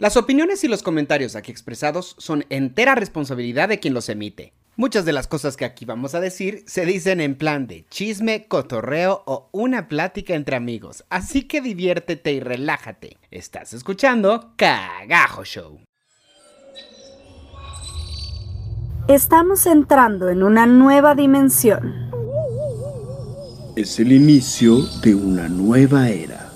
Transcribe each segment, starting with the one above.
Las opiniones y los comentarios aquí expresados son entera responsabilidad de quien los emite. Muchas de las cosas que aquí vamos a decir se dicen en plan de chisme, cotorreo o una plática entre amigos, así que diviértete y relájate. Estás escuchando Cagajo Show. Estamos entrando en una nueva dimensión. Es el inicio de una nueva era.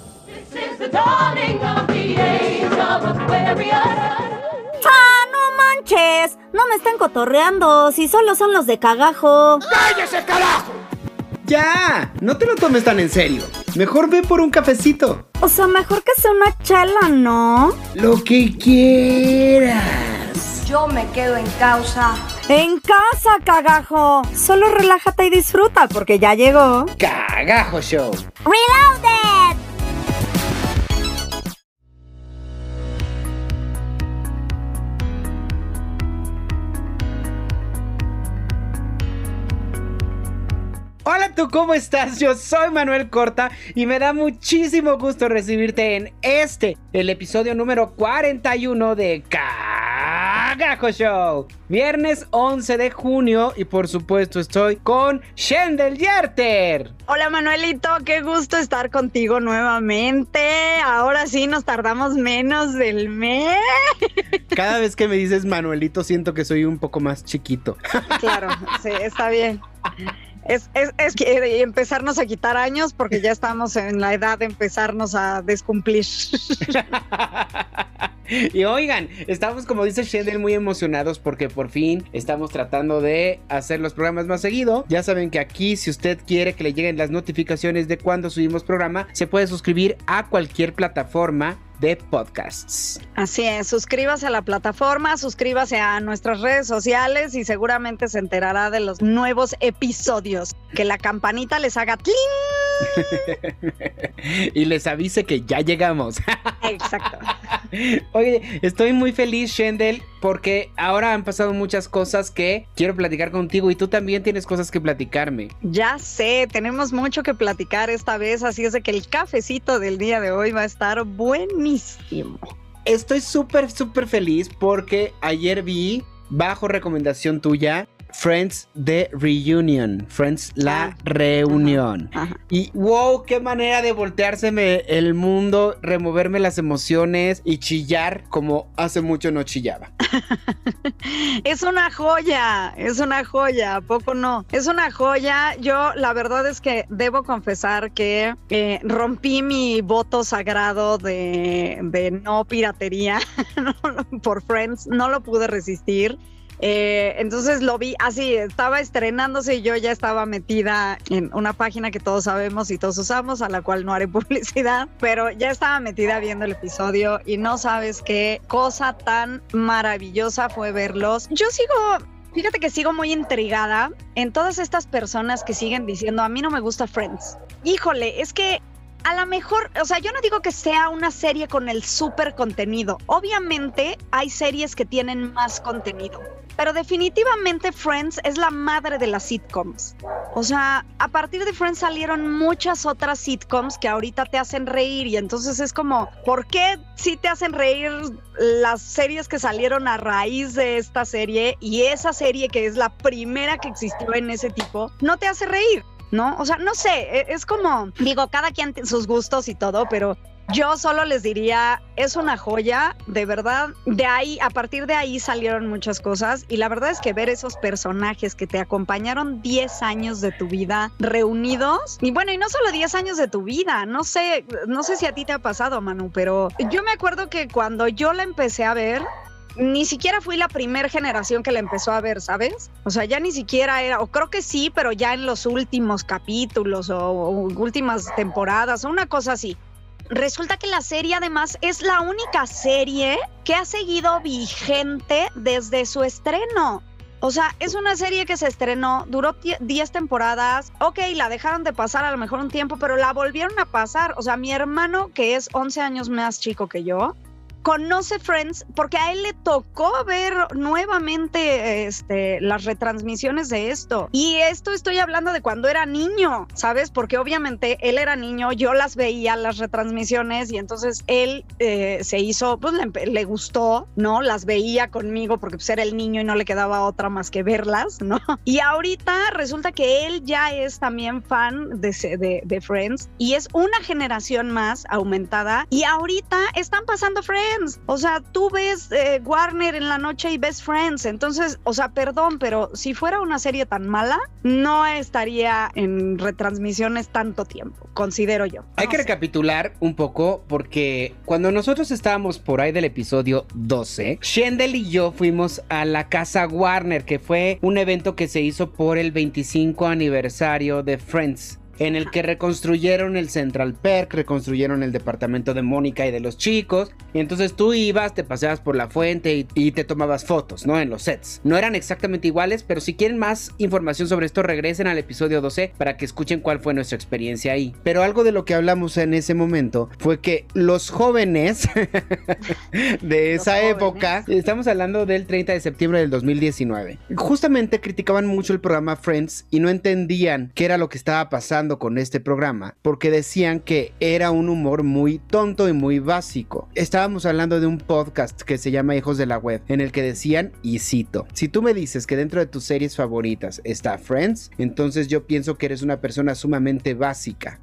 ¡Ah, no manches! No me están cotorreando, si solo son los de cagajo. ¡Cállese, carajo! ¡Ya! No te lo tomes tan en serio. Mejor ve por un cafecito. O sea, mejor que sea una chela, ¿no? Lo que quieras. Yo me quedo en causa. En casa, cagajo. Solo relájate y disfruta porque ya llegó. Cagajo Show. Reloaded. Hola tú, ¿cómo estás? Yo soy Manuel Corta y me da muchísimo gusto recibirte en este, el episodio número 41 de Cagajo Show. Viernes 11 de junio y por supuesto estoy con Shendel Yerter. Hola Manuelito, qué gusto estar contigo nuevamente. Ahora sí nos tardamos menos del mes. Cada vez que me dices Manuelito siento que soy un poco más chiquito. Claro, sí, está bien. Es, es, es que empezarnos a quitar años porque ya estamos en la edad de empezarnos a descumplir. Y oigan, estamos como dice Shendel muy emocionados porque por fin estamos tratando de hacer los programas más seguido. Ya saben que aquí si usted quiere que le lleguen las notificaciones de cuando subimos programa, se puede suscribir a cualquier plataforma de podcasts. Así es, suscríbase a la plataforma, suscríbase a nuestras redes sociales y seguramente se enterará de los nuevos episodios. Que la campanita les haga ¡tling! y les avise que ya llegamos. Exacto. Oye, estoy muy feliz, Shendel, porque ahora han pasado muchas cosas que quiero platicar contigo y tú también tienes cosas que platicarme. Ya sé, tenemos mucho que platicar esta vez, así es de que el cafecito del día de hoy va a estar buenísimo. Estoy súper, súper feliz porque ayer vi, bajo recomendación tuya, Friends The Reunion, Friends La Ah, Reunión. ajá, ajá. Y wow, qué manera de volteárseme el mundo, removerme las emociones y chillar como hace mucho no chillaba. Es una joya, es una joya, ¿a poco no? Es una joya. Yo la verdad es que debo confesar que eh, rompí mi voto sagrado de, de no piratería por Friends, no lo pude resistir. Eh, entonces lo vi así, estaba estrenándose y yo ya estaba metida en una página que todos sabemos y todos usamos, a la cual no haré publicidad, pero ya estaba metida viendo el episodio y no sabes qué cosa tan maravillosa fue verlos. Yo sigo Fíjate que sigo muy intrigada en todas estas personas que siguen diciendo, a mí no me gusta Friends. Híjole, es que a lo mejor, o sea, yo no digo que sea una serie con el súper contenido. Obviamente hay series que tienen más contenido. Pero definitivamente Friends es la madre de las sitcoms. O sea, a partir de Friends salieron muchas otras sitcoms que ahorita te hacen reír y entonces es como, ¿por qué sí te hacen reír las series que salieron a raíz de esta serie y esa serie que es la primera que existió en ese tipo no te hace reír? ¿No? O sea, no sé, e- es como, digo, cada quien sus gustos y todo, pero yo solo les diría, es una joya, de verdad. De ahí, a partir de ahí salieron muchas cosas y la verdad es que ver esos personajes que te acompañaron 10 años de tu vida reunidos y bueno, y no solo 10 años de tu vida, no sé, no sé si a ti te ha pasado, Manu, pero yo me acuerdo que cuando yo la empecé a ver, ni siquiera fui la primera generación que la empezó a ver, ¿sabes? O sea, ya ni siquiera era, o creo que sí, pero ya en los últimos capítulos o, o últimas temporadas o una cosa así. Resulta que la serie además es la única serie que ha seguido vigente desde su estreno. O sea, es una serie que se estrenó, duró 10 temporadas. Ok, la dejaron de pasar a lo mejor un tiempo, pero la volvieron a pasar. O sea, mi hermano, que es 11 años más chico que yo, conoce Friends porque a él le tocó ver nuevamente este, las retransmisiones de esto. Y esto estoy hablando de cuando era niño, ¿sabes? Porque obviamente él era niño, yo las veía, las retransmisiones, y entonces él eh, se hizo, pues le, gustó, ¿no? Las veía conmigo porque pues era el niño y no le quedaba otra más que verlas, ¿no? Y ahorita resulta que él ya es también fan de, de, de Friends y es una generación más aumentada y ahorita están pasando Friends. O sea, tú ves eh, Warner en la noche y ves Friends. Entonces, o sea, perdón, pero si fuera una serie tan mala, no estaría en retransmisiones tanto tiempo, considero yo. Hay que recapitular un poco porque cuando nosotros estábamos por ahí del episodio 12, Shendel y yo fuimos a la casa Warner, que fue un evento que se hizo por el 25 aniversario de Friends en el que reconstruyeron el Central Perk, reconstruyeron el departamento de Mónica y de los chicos. Y entonces tú ibas, te paseabas por la fuente y, te tomabas fotos, ¿no? En los sets. No eran exactamente iguales, pero si quieren más información sobre esto, regresen al episodio 12 para que escuchen cuál fue nuestra experiencia ahí. Pero algo de lo que hablamos en ese momento fue que los jóvenes de esa época, estamos hablando del 30 de septiembre del 2019, justamente criticaban mucho el programa Friends y no entendían qué era lo que estaba pasando con este programa porque decían que era un humor muy tonto y muy básico. Estábamos hablando de un podcast que se llama Hijos de la Web, en el que decían, y cito, si tú me dices que dentro de tus series favoritas está Friends, entonces yo pienso que eres una persona sumamente básica.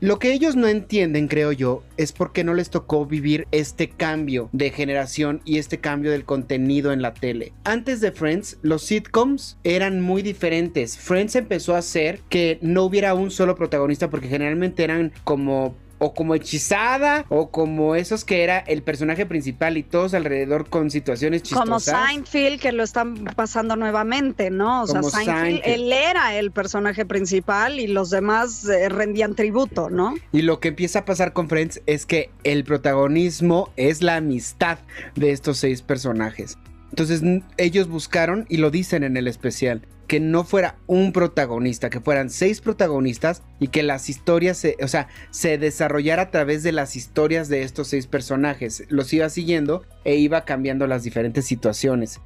Lo que ellos no entienden, creo yo, es porque no les tocó vivir este cambio de generación y este cambio del contenido en la tele. Antes de Friends, los sitcoms eran muy diferentes. Friends empezó a hacer que no hubiera un solo protagonista porque generalmente eran como o como hechizada o como esos que era el personaje principal y todos alrededor con situaciones chistosas. Como Seinfeld que lo están pasando nuevamente, ¿no? O sea, Seinfeld, él era el personaje principal y los demás eh, rendían tributo, ¿no? Y lo que empieza a pasar con Friends es que el protagonismo es la amistad de estos seis personajes. Entonces ellos buscaron y lo dicen en el especial que no fuera un protagonista, que fueran seis protagonistas y que las historias, se, o sea, se desarrollara a través de las historias de estos seis personajes. Los iba siguiendo e iba cambiando las diferentes situaciones.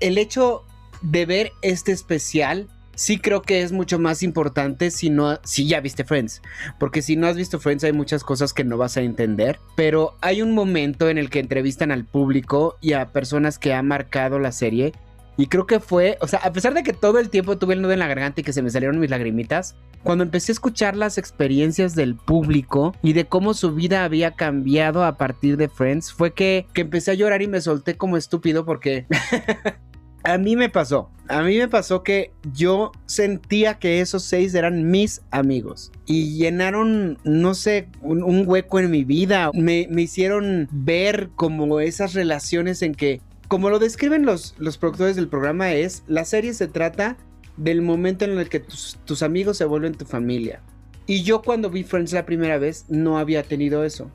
El hecho de ver este especial sí creo que es mucho más importante si no si ya viste Friends, porque si no has visto Friends hay muchas cosas que no vas a entender, pero hay un momento en el que entrevistan al público y a personas que han marcado la serie y creo que fue, o sea, a pesar de que todo el tiempo tuve el nudo en la garganta y que se me salieron mis lagrimitas, cuando empecé a escuchar las experiencias del público y de cómo su vida había cambiado a partir de Friends, fue que, que empecé a llorar y me solté como estúpido porque a mí me pasó. A mí me pasó que yo sentía que esos seis eran mis amigos y llenaron, no sé, un, hueco en mi vida. Me, me, hicieron ver como esas relaciones en que como lo describen los, los productores del programa, es la serie se trata del momento en el que tus, tus amigos se vuelven tu familia. Y yo cuando vi Friends la primera vez no había tenido eso.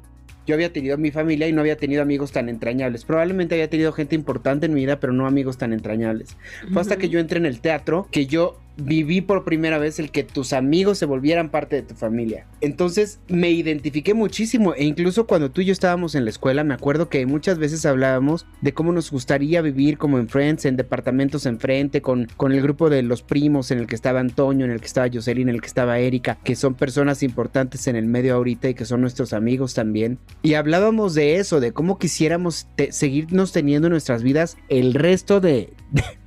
Yo había tenido mi familia y no había tenido amigos tan entrañables. Probablemente había tenido gente importante en mi vida, pero no amigos tan entrañables. Fue hasta que yo entré en el teatro que yo viví por primera vez el que tus amigos se volvieran parte de tu familia. Entonces me identifiqué muchísimo e incluso cuando tú y yo estábamos en la escuela me acuerdo que muchas veces hablábamos de cómo nos gustaría vivir como en Friends, en departamentos enfrente, con, con el grupo de los primos en el que estaba Antonio, en el que estaba Jocelyn, en el que estaba Erika, que son personas importantes en el medio ahorita y que son nuestros amigos también. Y hablábamos de eso, de cómo quisiéramos seguirnos teniendo en nuestras vidas el resto de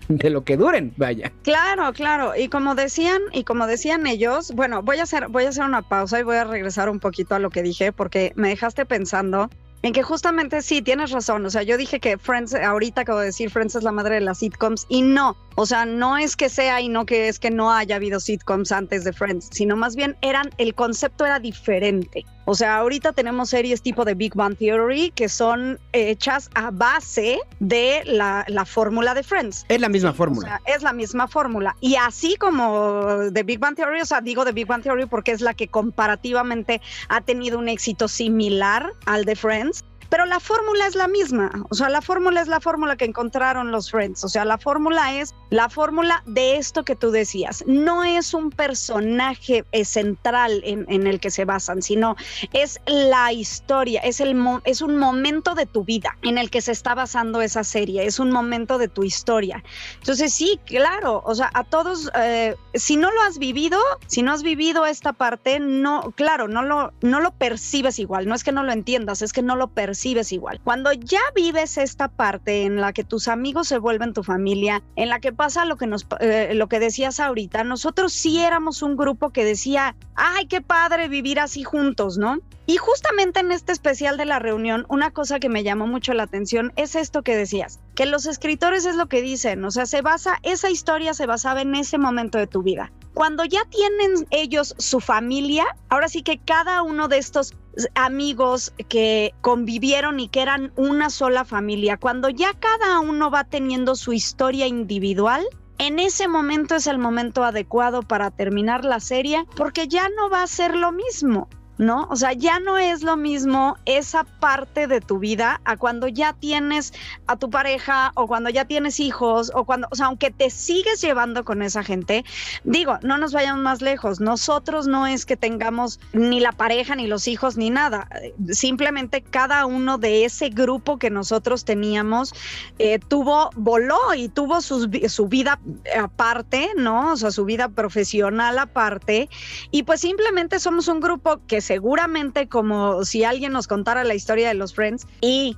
lo que duren, vaya. Claro, claro. Y como decían, y como decían ellos, bueno, voy a hacer, voy a hacer una pausa y voy a regresar un poquito a lo que dije, porque me dejaste pensando en que justamente sí, tienes razón. O sea, yo dije que Friends, ahorita acabo de decir, Friends es la madre de las sitcoms y no. O sea, no es que sea y no que es que no haya habido sitcoms antes de Friends, sino más bien eran, el concepto era diferente. O sea, ahorita tenemos series tipo de Big Bang Theory que son hechas a base de la, fórmula de Friends. Es la misma fórmula. es la misma fórmula. Y así como de Big Bang Theory, o sea, digo de Big Bang Theory porque es la que comparativamente ha tenido un éxito similar al de Friends pero la fórmula es la misma, o sea, la fórmula es la fórmula que encontraron los Friends, o sea, la fórmula es la fórmula de esto que tú decías, no es un personaje eh, central en, en el que se basan, sino es la historia, es, el es un momento de tu vida en el que se está basando esa serie, es un momento de tu historia. Entonces sí, claro, o sea, a todos, eh, si no lo has vivido, si no has vivido esta parte, no, claro, no lo, no lo percibes igual, no es que no lo entiendas, es que no lo percibes igual. Cuando ya vives esta parte en la que tus amigos se vuelven tu familia, en la que pasa lo que nos, eh, lo que decías ahorita, nosotros sí éramos un grupo que decía, ay, qué padre vivir así juntos, ¿no? Y justamente en este especial de la reunión, una cosa que me llamó mucho la atención es esto que decías, que los escritores es lo que dicen, o sea, se basa, esa historia se basaba en ese momento de tu vida. Cuando ya tienen ellos su familia, ahora sí que cada uno de estos amigos que convivieron y que eran una sola familia, cuando ya cada uno va teniendo su historia individual, en ese momento es el momento adecuado para terminar la serie porque ya no va a ser lo mismo. ¿No? O sea, ya no es lo mismo esa parte de tu vida a cuando ya tienes a tu pareja o cuando ya tienes hijos o cuando, o sea, aunque te sigues llevando con esa gente, digo, no nos vayamos más lejos, nosotros no es que tengamos ni la pareja, ni los hijos, ni nada, simplemente cada uno de ese grupo que nosotros teníamos eh, tuvo, voló y tuvo su vida aparte, ¿no? O sea, su vida profesional aparte y pues simplemente somos un grupo que seguramente como si alguien nos contara la historia de los Friends y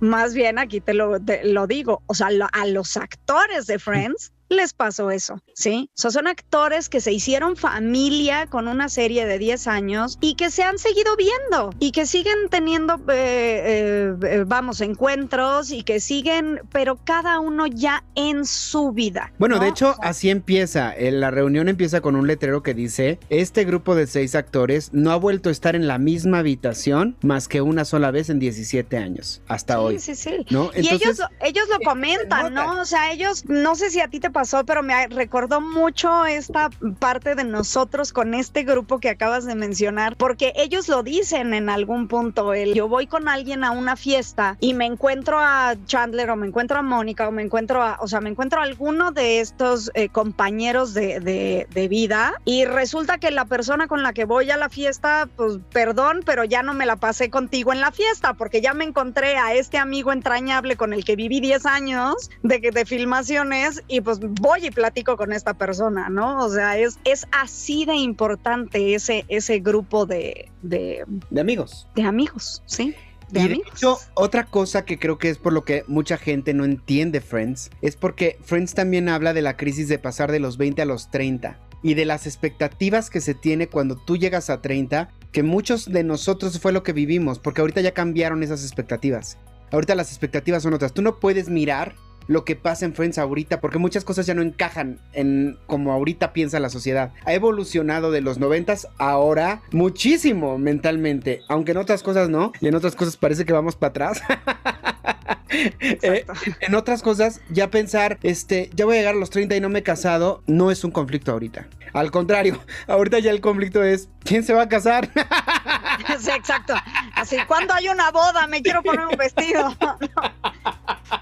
más bien aquí te lo, lo digo, o sea, a los actores de Friends les pasó eso, ¿sí? O sea, son actores que se hicieron familia con una serie de 10 años y que se han seguido viendo y que siguen teniendo, eh, eh, eh, vamos, encuentros y que siguen, pero cada uno ya en su vida. Bueno, de hecho, así empieza. La reunión empieza con un letrero que dice, este grupo de seis actores no ha vuelto a estar en la misma habitación más que una sola vez en 17 años, hasta hoy. Sí, sí, sí. y ellos, ellos lo comentan, ¿no? O sea, ellos, no sé si a ti te pasó, pero me recordó mucho esta parte de nosotros con este grupo que acabas de mencionar, porque ellos lo dicen en algún punto. El, yo voy con alguien a una fiesta y me encuentro a Chandler o me encuentro a Mónica o me encuentro a, o sea, me encuentro a alguno de estos eh, compañeros de, de, de vida y resulta que la persona con la que voy a la fiesta, pues perdón, pero ya no me la pasé contigo en la fiesta porque ya me encontré a este amigo entrañable con el que viví 10 años de, de filmaciones y pues voy y platico con esta persona, ¿no? O sea, es, es así de importante ese, ese grupo de, de, amigos. De amigos, sí. De y de hecho, otra cosa que creo que es por lo que mucha gente no entiende Friends, es porque Friends también habla de la crisis de pasar de los 20 a los 30 y de las expectativas que se tiene cuando tú llegas a 30, que muchos de nosotros fue lo que vivimos, porque ahorita ya cambiaron esas expectativas. Ahorita las expectativas son otras. Tú no puedes mirar lo que pasa en Friends ahorita, porque muchas cosas ya no encajan en como ahorita piensa la sociedad. Ha evolucionado de los noventas ahora muchísimo mentalmente, aunque en otras cosas no, y en otras cosas parece que vamos para atrás. Eh, en otras cosas, ya pensar, este, ya voy a llegar a los 30 y no me he casado, no es un conflicto ahorita. Al contrario, ahorita ya el conflicto es, ¿quién se va a casar? Sí, exacto. Así, cuando hay una boda? Me quiero poner un vestido.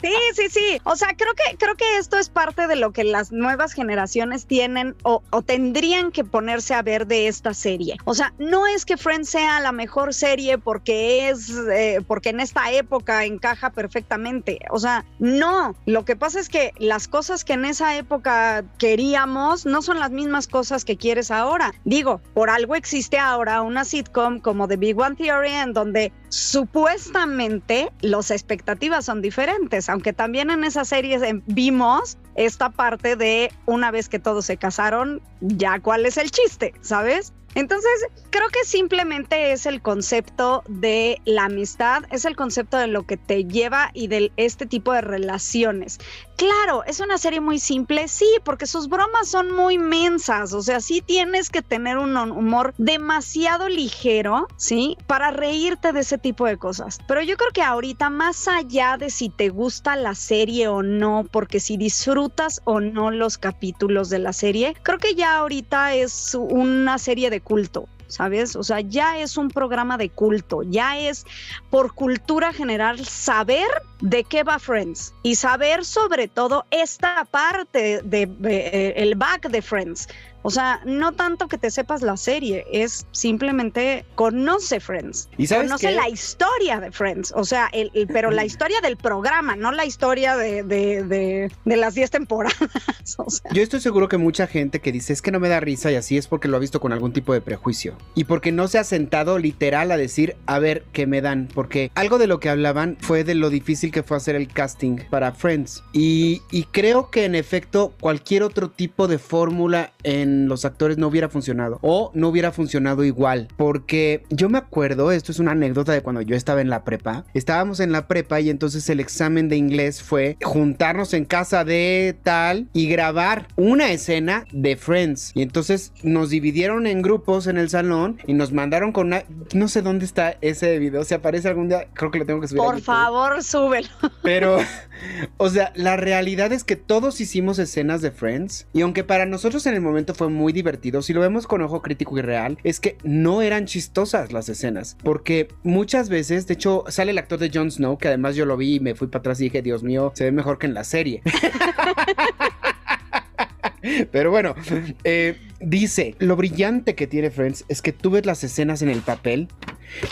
Sí, sí, sí. O sea, creo que, creo que esto es parte de lo que las nuevas generaciones tienen o, tendrían que ponerse a ver de esta serie. O sea, no es que Friends sea la mejor serie porque es, eh, porque en esta época encaja perfectamente. O sea, no. Lo que pasa es que las cosas que en esa época queríamos no son las mismas cosas que quieres ahora. Digo, por algo existe ahora una sitcom como The Big One Theory en donde supuestamente las expectativas son diferentes aunque también en esa serie vimos esta parte de una vez que todos se casaron, ya cuál es el chiste, ¿sabes? Entonces, creo que simplemente es el concepto de la amistad, es el concepto de lo que te lleva y de este tipo de relaciones. Claro, es una serie muy simple, sí, porque sus bromas son muy mensas, o sea, sí tienes que tener un humor demasiado ligero, ¿sí? Para reírte de ese tipo de cosas. Pero yo creo que ahorita, más allá de si te gusta la serie o no, porque si disfrutas o no los capítulos de la serie, creo que ya ahorita es una serie de culto. ¿Sabes? O sea, ya es un programa de culto, ya es por cultura general saber de qué va Friends y saber sobre todo esta parte de, eh, el back de Friends. O sea, no tanto que te sepas la serie, es simplemente conoce Friends. ¿Y sabes conoce la historia de Friends. O sea, el, pero la historia del programa, no la historia de, de, de, las 10 temporadas. Yo estoy seguro que mucha gente que dice es que no me da risa y así es porque lo ha visto con algún tipo de prejuicio. Y porque no se ha sentado literal a decir, a ver, ¿qué me dan? Porque algo de lo que hablaban fue de lo difícil que fue hacer el casting para Friends. Y, y creo que en efecto cualquier otro tipo de fórmula en los actores no hubiera funcionado o no hubiera funcionado igual. Porque yo me acuerdo, esto es una anécdota de cuando yo estaba en la prepa. Estábamos en la prepa y entonces el examen de inglés fue juntarnos en casa de tal y grabar una escena de Friends. Y entonces nos dividieron en grupos en el salón y nos mandaron con una... No sé dónde está ese video. Si aparece algún día, creo que lo tengo que subir. Por favor, súbelo. Pero, o sea, la realidad es que todos hicimos escenas de Friends. Y aunque para nosotros en el momento fue muy divertido. Si lo vemos con ojo crítico y real, es que no eran chistosas las escenas. Porque muchas veces, de hecho, sale el actor de Jon Snow, que además yo lo vi y me fui para atrás y dije, Dios mío, se ve mejor que en la serie. Pero bueno, eh, dice, lo brillante que tiene Friends es que tú ves las escenas en el papel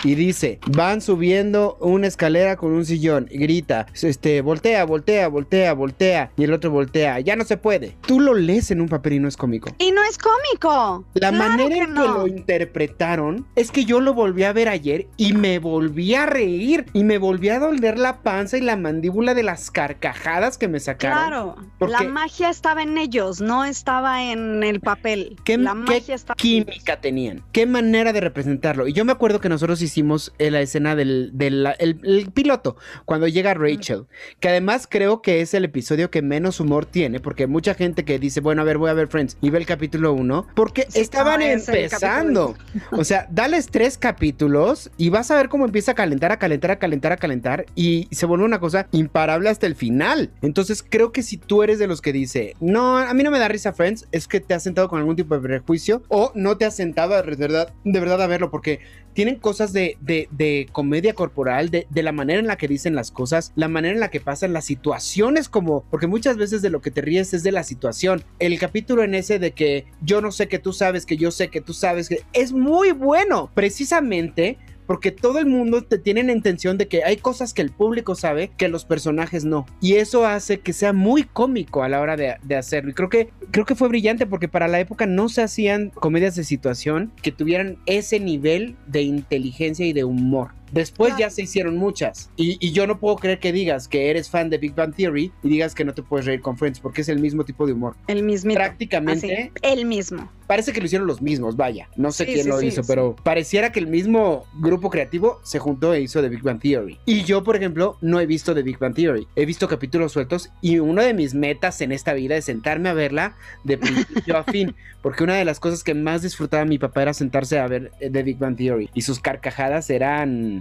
y dice, van subiendo una escalera con un sillón y grita, este, voltea, voltea, voltea, voltea y el otro voltea, ya no se puede. Tú lo lees en un papel y no es cómico. Y no es cómico. La manera en que lo interpretaron es que yo lo volví a ver ayer y me volví a reír y me volví a doler la panza y la mandíbula de las carcajadas que me sacaron. Claro, la magia estaba en ellos, no estaba en el papel. ¿Qué, la magia estaba química tenían? ¿Qué manera de representarlo? Y yo me acuerdo que nosotros hicimos la escena del, el, piloto, cuando llega Rachel, que además creo que es el episodio que menos humor tiene, porque mucha gente que dice, bueno, a ver, voy a ver Friends, y ve el capítulo 1, porque estaban empezando. O sea, dales tres capítulos y vas a ver cómo empieza a calentar, a calentar, a calentar, a calentar, y se vuelve una cosa imparable hasta el final. Entonces creo que si tú eres de los que dice, no, a mí no me da risa Friends, es que te has sentado con algún tipo de prejuicio o no te has sentado de verdad, de verdad a verlo, porque tienen cosas de, de, comedia corporal, de, de, la manera en la que dicen las cosas, la manera en la que pasan las situaciones, como, porque muchas veces de lo que te ríes es de la situación. El capítulo en ese de que yo no sé que tú sabes, que yo sé que tú sabes, que es muy bueno, precisamente porque todo el mundo te tiene la intención de que hay cosas que el público sabe que los personajes no. Y eso hace que sea muy cómico a la hora de, hacerlo. Y creo que, creo que fue brillante porque para la época no se hacían comedias de situación que tuvieran ese nivel de inteligencia y de humor. Después ya se hicieron muchas. Y, yo no puedo creer que digas que eres fan de Big Bang Theory y digas que no te puedes reír con Friends, porque es el mismo tipo de humor. El mismo. Prácticamente. el mismo. Parece que lo hicieron los mismos, vaya. No sé quién lo hizo, pero pareciera que el mismo grupo creativo se juntó e hizo The Big Bang Theory. Y yo, por ejemplo, no he visto The Big Bang Theory. He visto capítulos sueltos y una de mis metas en esta vida es sentarme a verla de principio a fin. Porque una de las cosas que más disfrutaba mi papá era sentarse a ver The Big Bang Theory. Y sus carcajadas eran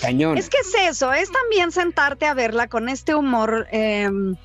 Cañón. Es que es eso, es también sentarte a verla con este humor, em,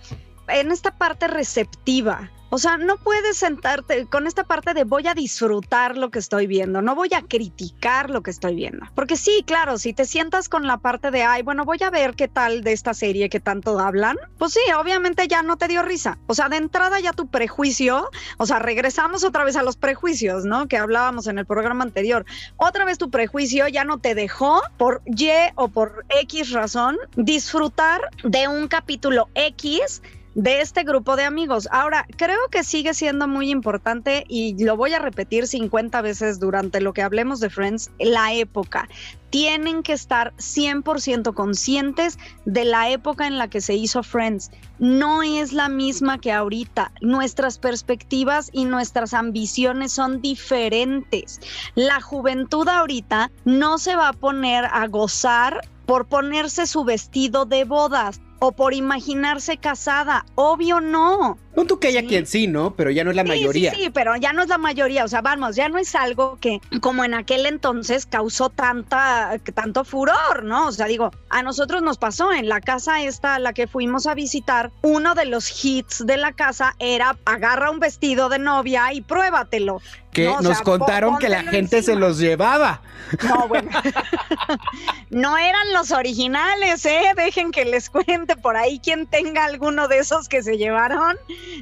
en esta parte receptiva. O sea, no puedes sentarte con esta parte de voy a disfrutar lo que estoy viendo, no voy a criticar lo que estoy viendo. Porque sí, claro, si te sientas con la parte de, ay, bueno, voy a ver qué tal de esta serie que tanto hablan, pues sí, obviamente ya no te dio risa. O sea, de entrada ya tu prejuicio, o sea, regresamos otra vez a los prejuicios, ¿no? Que hablábamos en el programa anterior. Otra vez tu prejuicio ya no te dejó por Y o por X razón disfrutar de un capítulo X de este grupo de amigos. Ahora, creo que sigue siendo muy importante y lo voy a repetir 50 veces durante lo que hablemos de Friends, la época. Tienen que estar 100% conscientes de la época en la que se hizo Friends. No es la misma que ahorita. Nuestras perspectivas y nuestras ambiciones son diferentes. La juventud ahorita no se va a poner a gozar por ponerse su vestido de bodas o por imaginarse casada. Obvio no. No tú que haya Sí. quien sí, ¿no? Pero ya no es la Sí, mayoría. Sí, sí, pero ya no es la mayoría. O sea, vamos, ya no es algo que, como en aquel entonces, causó tanta, tanto furor, ¿no? O sea, digo, a nosotros nos pasó en la casa esta a la que fuimos a visitar, uno de los hits de la casa era agarra un vestido de novia y pruébatelo. Que No, o nos sea, contaron que la gente se los llevaba. No, bueno. no eran los originales, ¿eh? Dejen que les cuente por ahí quien tenga alguno de esos que se llevaron.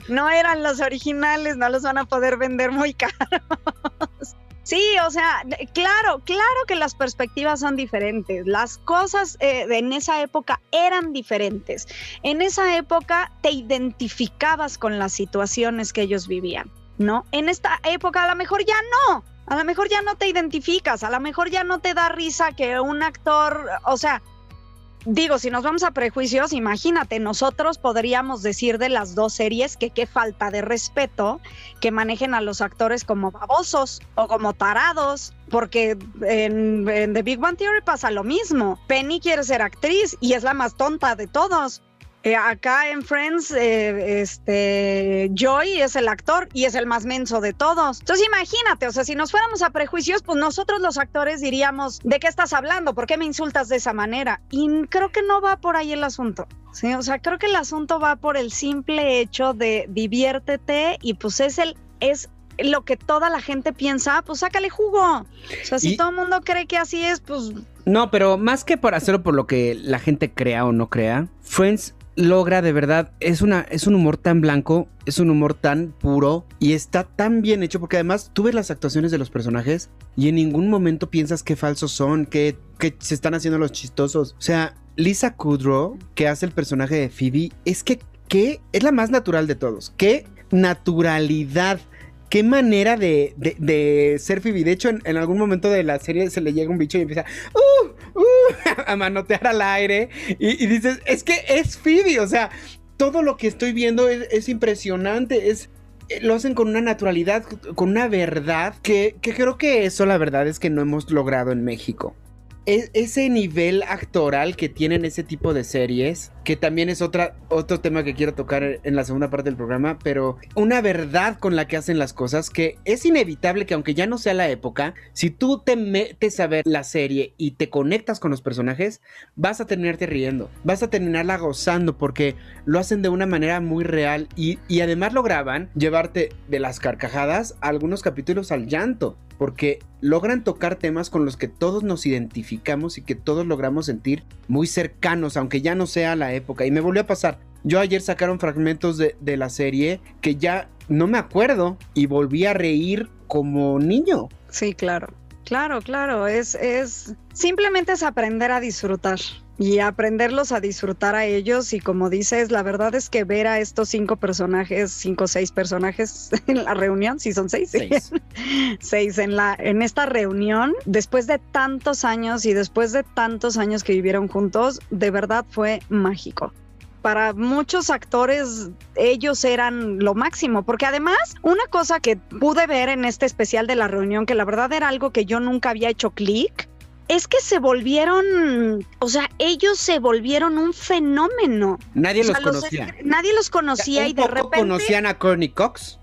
No eran los originales, no los van a poder vender muy caros. Sí, o sea, claro, claro que las perspectivas son diferentes. Las cosas eh, en esa época eran diferentes. En esa época te identificabas con las situaciones que ellos vivían, ¿no? En esta época a lo mejor ya no. A lo mejor ya no te identificas, a lo mejor ya no te da risa que un actor, o sea, digo, si nos vamos a prejuicios, imagínate, nosotros podríamos decir de las dos series que qué falta de respeto que manejen a los actores como babosos o como tarados, porque en, The Big Bang Theory pasa lo mismo. Penny quiere ser actriz y es la más tonta de todos. Eh, acá en Friends, eh, este Joy es el actor y es el más menso de todos. Entonces imagínate, o sea, si nos fuéramos a prejuicios, pues nosotros los actores diríamos, ¿de qué estás hablando? ¿Por qué me insultas de esa manera? Y creo que no va por ahí el asunto. Sí, o sea, creo que el asunto va por el simple hecho de diviértete y pues es el es lo que toda la gente piensa, pues sácale jugo. O sea, si Y- todo el mundo cree que así es, pues No, pero más que por hacerlo por lo que la gente crea o no crea, Friends logra de verdad, es, una, es un humor tan blanco, es un humor tan puro y está tan bien hecho porque además tú ves las actuaciones de los personajes y en ningún momento piensas que falsos son, que, que se están haciendo los chistosos. O sea, Lisa Kudrow, que hace el personaje de Phoebe, es que, que es la más natural de todos. Qué naturalidad. Qué manera de, de- ser Phoebe. De hecho, en, en algún momento de la serie se le llega un bicho y empieza "Uh, uh", a manotear al aire. Y, y dices, es que es Phoebe. O sea, todo lo que estoy viendo es, es impresionante. Es, eh, lo hacen con una naturalidad, con una verdad que, que creo que eso, la verdad, es que no hemos logrado en México. Ese nivel actoral que tienen ese tipo de series, que también es otro tema que quiero tocar en la segunda parte del programa, pero una verdad con la que hacen las cosas que es inevitable que aunque ya no sea la época, si tú te metes a ver la serie y te conectas con los personajes, vas a terminarte riendo, vas a terminarla gozando porque lo hacen de una manera muy real y, y además lograban llevarte de las carcajadas a algunos capítulos al llanto, porque logran tocar temas con los que todos nos identificamos y que todos logramos sentir muy cercanos, aunque ya no sea la época. Y me volvió a pasar. Yo ayer sacaron fragmentos de, la serie que ya no me acuerdo y volví a reír como niño. Sí, claro. Claro, claro. Es, es simplemente es aprender a disfrutar y aprenderlos a disfrutar a ellos. Y como dices, la verdad es que ver a estos cinco personajes, cinco o seis personajes en la reunión, si son seis, Seis. seis en la en esta reunión después de tantos años y después de tantos años que vivieron juntos de verdad fue mágico para muchos actores ellos eran lo máximo, porque además una cosa que pude ver en este especial de la reunión, que la verdad era algo que yo nunca había hecho clic, es que se volvieron, o sea, ellos se volvieron un fenómeno. Nadie O sea, los conocía. nadie los conocía y de repente... conocían a Courtney Cox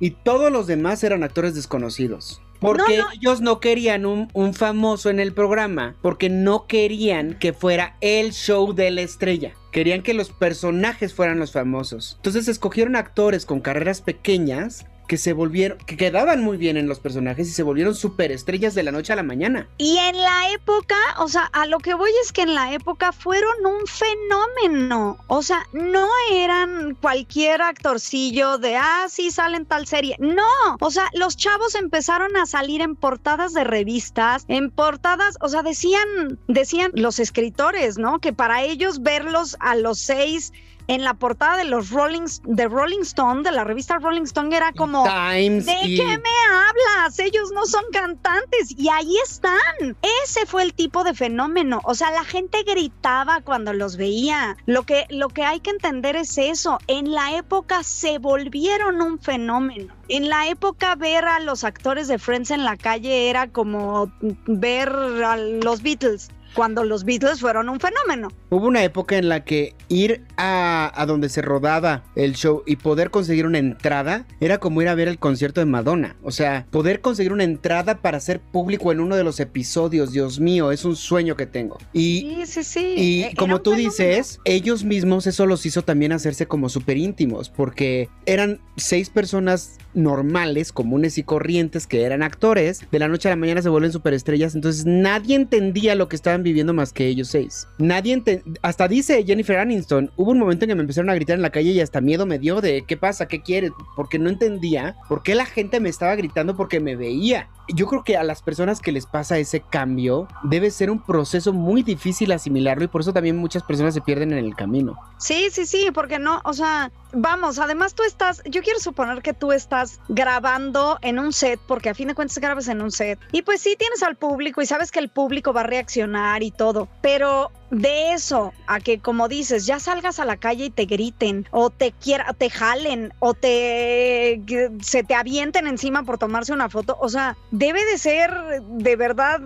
y todos los demás eran actores desconocidos. Porque No, no. ellos no querían un, un famoso en el programa, porque no querían que fuera el show de la estrella. Querían que los personajes fueran los famosos. Entonces escogieron actores con carreras pequeñas que se volvieron, que quedaban muy bien en los personajes y se volvieron superestrellas de la noche a la mañana. Y en la época, o sea, a lo que voy es que en la época fueron un fenómeno. O sea, no eran cualquier actorcillo de, ah, sí, sale en tal serie. No, o sea, los chavos empezaron a salir en portadas de revistas, en portadas, o sea, decían, decían los escritores, ¿no? Que para ellos verlos a los seis en la portada de los Rolling, de Rolling Stone, de la revista Rolling Stone, era como... Times ¿De y- qué me hablas? Ellos no son cantantes y ahí están. Ese fue el tipo de fenómeno. O sea, la gente gritaba cuando los veía. Lo que, lo que hay que entender es eso. En la época se volvieron un fenómeno. En la época ver a los actores de Friends en la calle era como ver a los Beatles. Cuando los Beatles fueron un fenómeno. Hubo una época en la que ir a, a donde se rodaba el show y poder conseguir una entrada era como ir a ver el concierto de Madonna. O sea, poder conseguir una entrada para ser público en uno de los episodios, Dios mío, es un sueño que tengo. Y, Sí, sí, sí. y Eh, como tú dices, ellos mismos eso los hizo también hacerse como súper íntimos, porque eran seis personas normales, comunes y corrientes que eran actores, de la noche a la mañana se vuelven superestrellas, entonces nadie entendía lo que estaban viviendo más que ellos seis. Nadie hasta dice Jennifer Aniston, hubo un momento en que me empezaron a gritar en la calle y hasta miedo me dio de qué pasa, qué quieres, porque no entendía por qué la gente me estaba gritando porque me veía. Yo creo que a las personas que les pasa ese cambio debe ser un proceso muy difícil asimilarlo y por eso también muchas personas se pierden en el camino. Sí, sí, sí, porque no, o sea, vamos, además tú estás, yo quiero suponer que tú estás grabando en un set, porque a fin de cuentas grabas en un set, y pues sí tienes al público y sabes que el público va a reaccionar y todo, pero de eso a que como dices, ya salgas a la calle y te griten, o te quiera, te jalen, o te se te avienten encima por tomarse una foto, o sea, debe de ser de verdad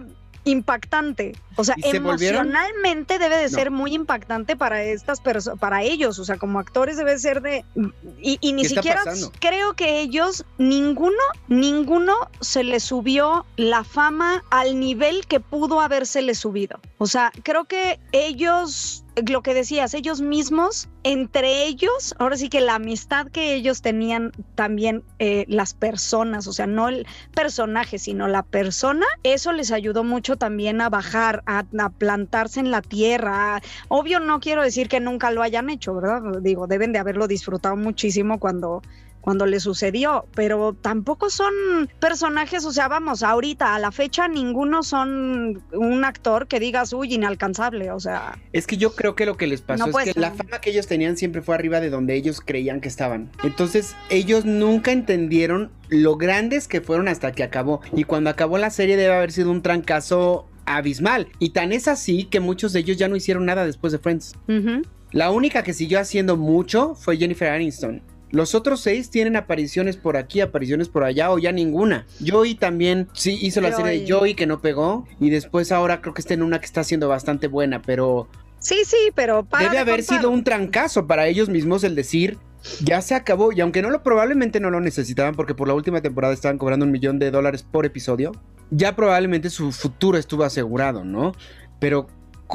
impactante. O sea, emocionalmente debe de No. ser muy impactante para estas personas, para ellos, o sea, como actores debe ser de y, y ni ¿Qué está siquiera creo que ellos ninguno ninguno se le subió la fama al nivel que pudo habérsele subido. O sea, creo que ellos lo que decías, ellos mismos, entre ellos, ahora sí que la amistad que ellos tenían también eh, las personas, o sea, no el personaje, sino la persona, eso les ayudó mucho también a bajar, a, a plantarse en la tierra. Obvio, no quiero decir que nunca lo hayan hecho, ¿verdad? Digo, deben de haberlo disfrutado muchísimo cuando cuando le sucedió, pero tampoco son personajes, o sea, vamos, ahorita a la fecha ninguno son un actor que digas, uy, inalcanzable, o sea, Es que yo creo que lo que les pasó No es que la fama que ellos tenían siempre fue arriba de donde ellos creían que estaban. Entonces ellos nunca entendieron lo grandes que fueron hasta que acabó. Y cuando acabó la serie debe haber sido un trancazo abismal. Y tan es así que muchos de ellos ya no hicieron nada después de Friends. La única que siguió haciendo mucho fue Jennifer Aniston. Los otros seis tienen apariciones por aquí, apariciones por allá o ya ninguna. Joey también sí hizo la serie de Joey. Que no pegó y después ahora creo que está en una que está haciendo bastante buena, pero sí, sí, pero para debe de haber sido un trancazo para ellos mismos el decir ya se acabó y aunque no lo probablemente no lo necesitaban porque por la última temporada estaban cobrando un millón de dólares por episodio, ya probablemente su futuro estuvo asegurado, ¿no? Pero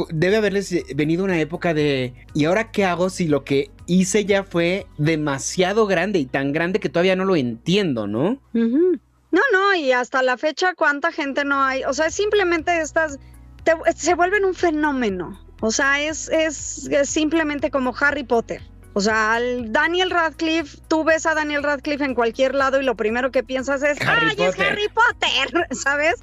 debe haberles eh, venido una época de ¿y ahora qué hago si lo que hice ya fue demasiado grande y tan grande que todavía no lo entiendo, ¿no? No, no, y hasta la fecha, ¿cuánta gente no hay? O sea, simplemente estas te- se vuelven un fenómeno. O sea, es, es, es simplemente como Harry Potter. O sea, al Daniel Radcliffe, tú ves a Daniel Radcliffe en cualquier lado y lo primero que piensas es, Harry ¡ay, es Potter". Harry Potter! ¿Sabes?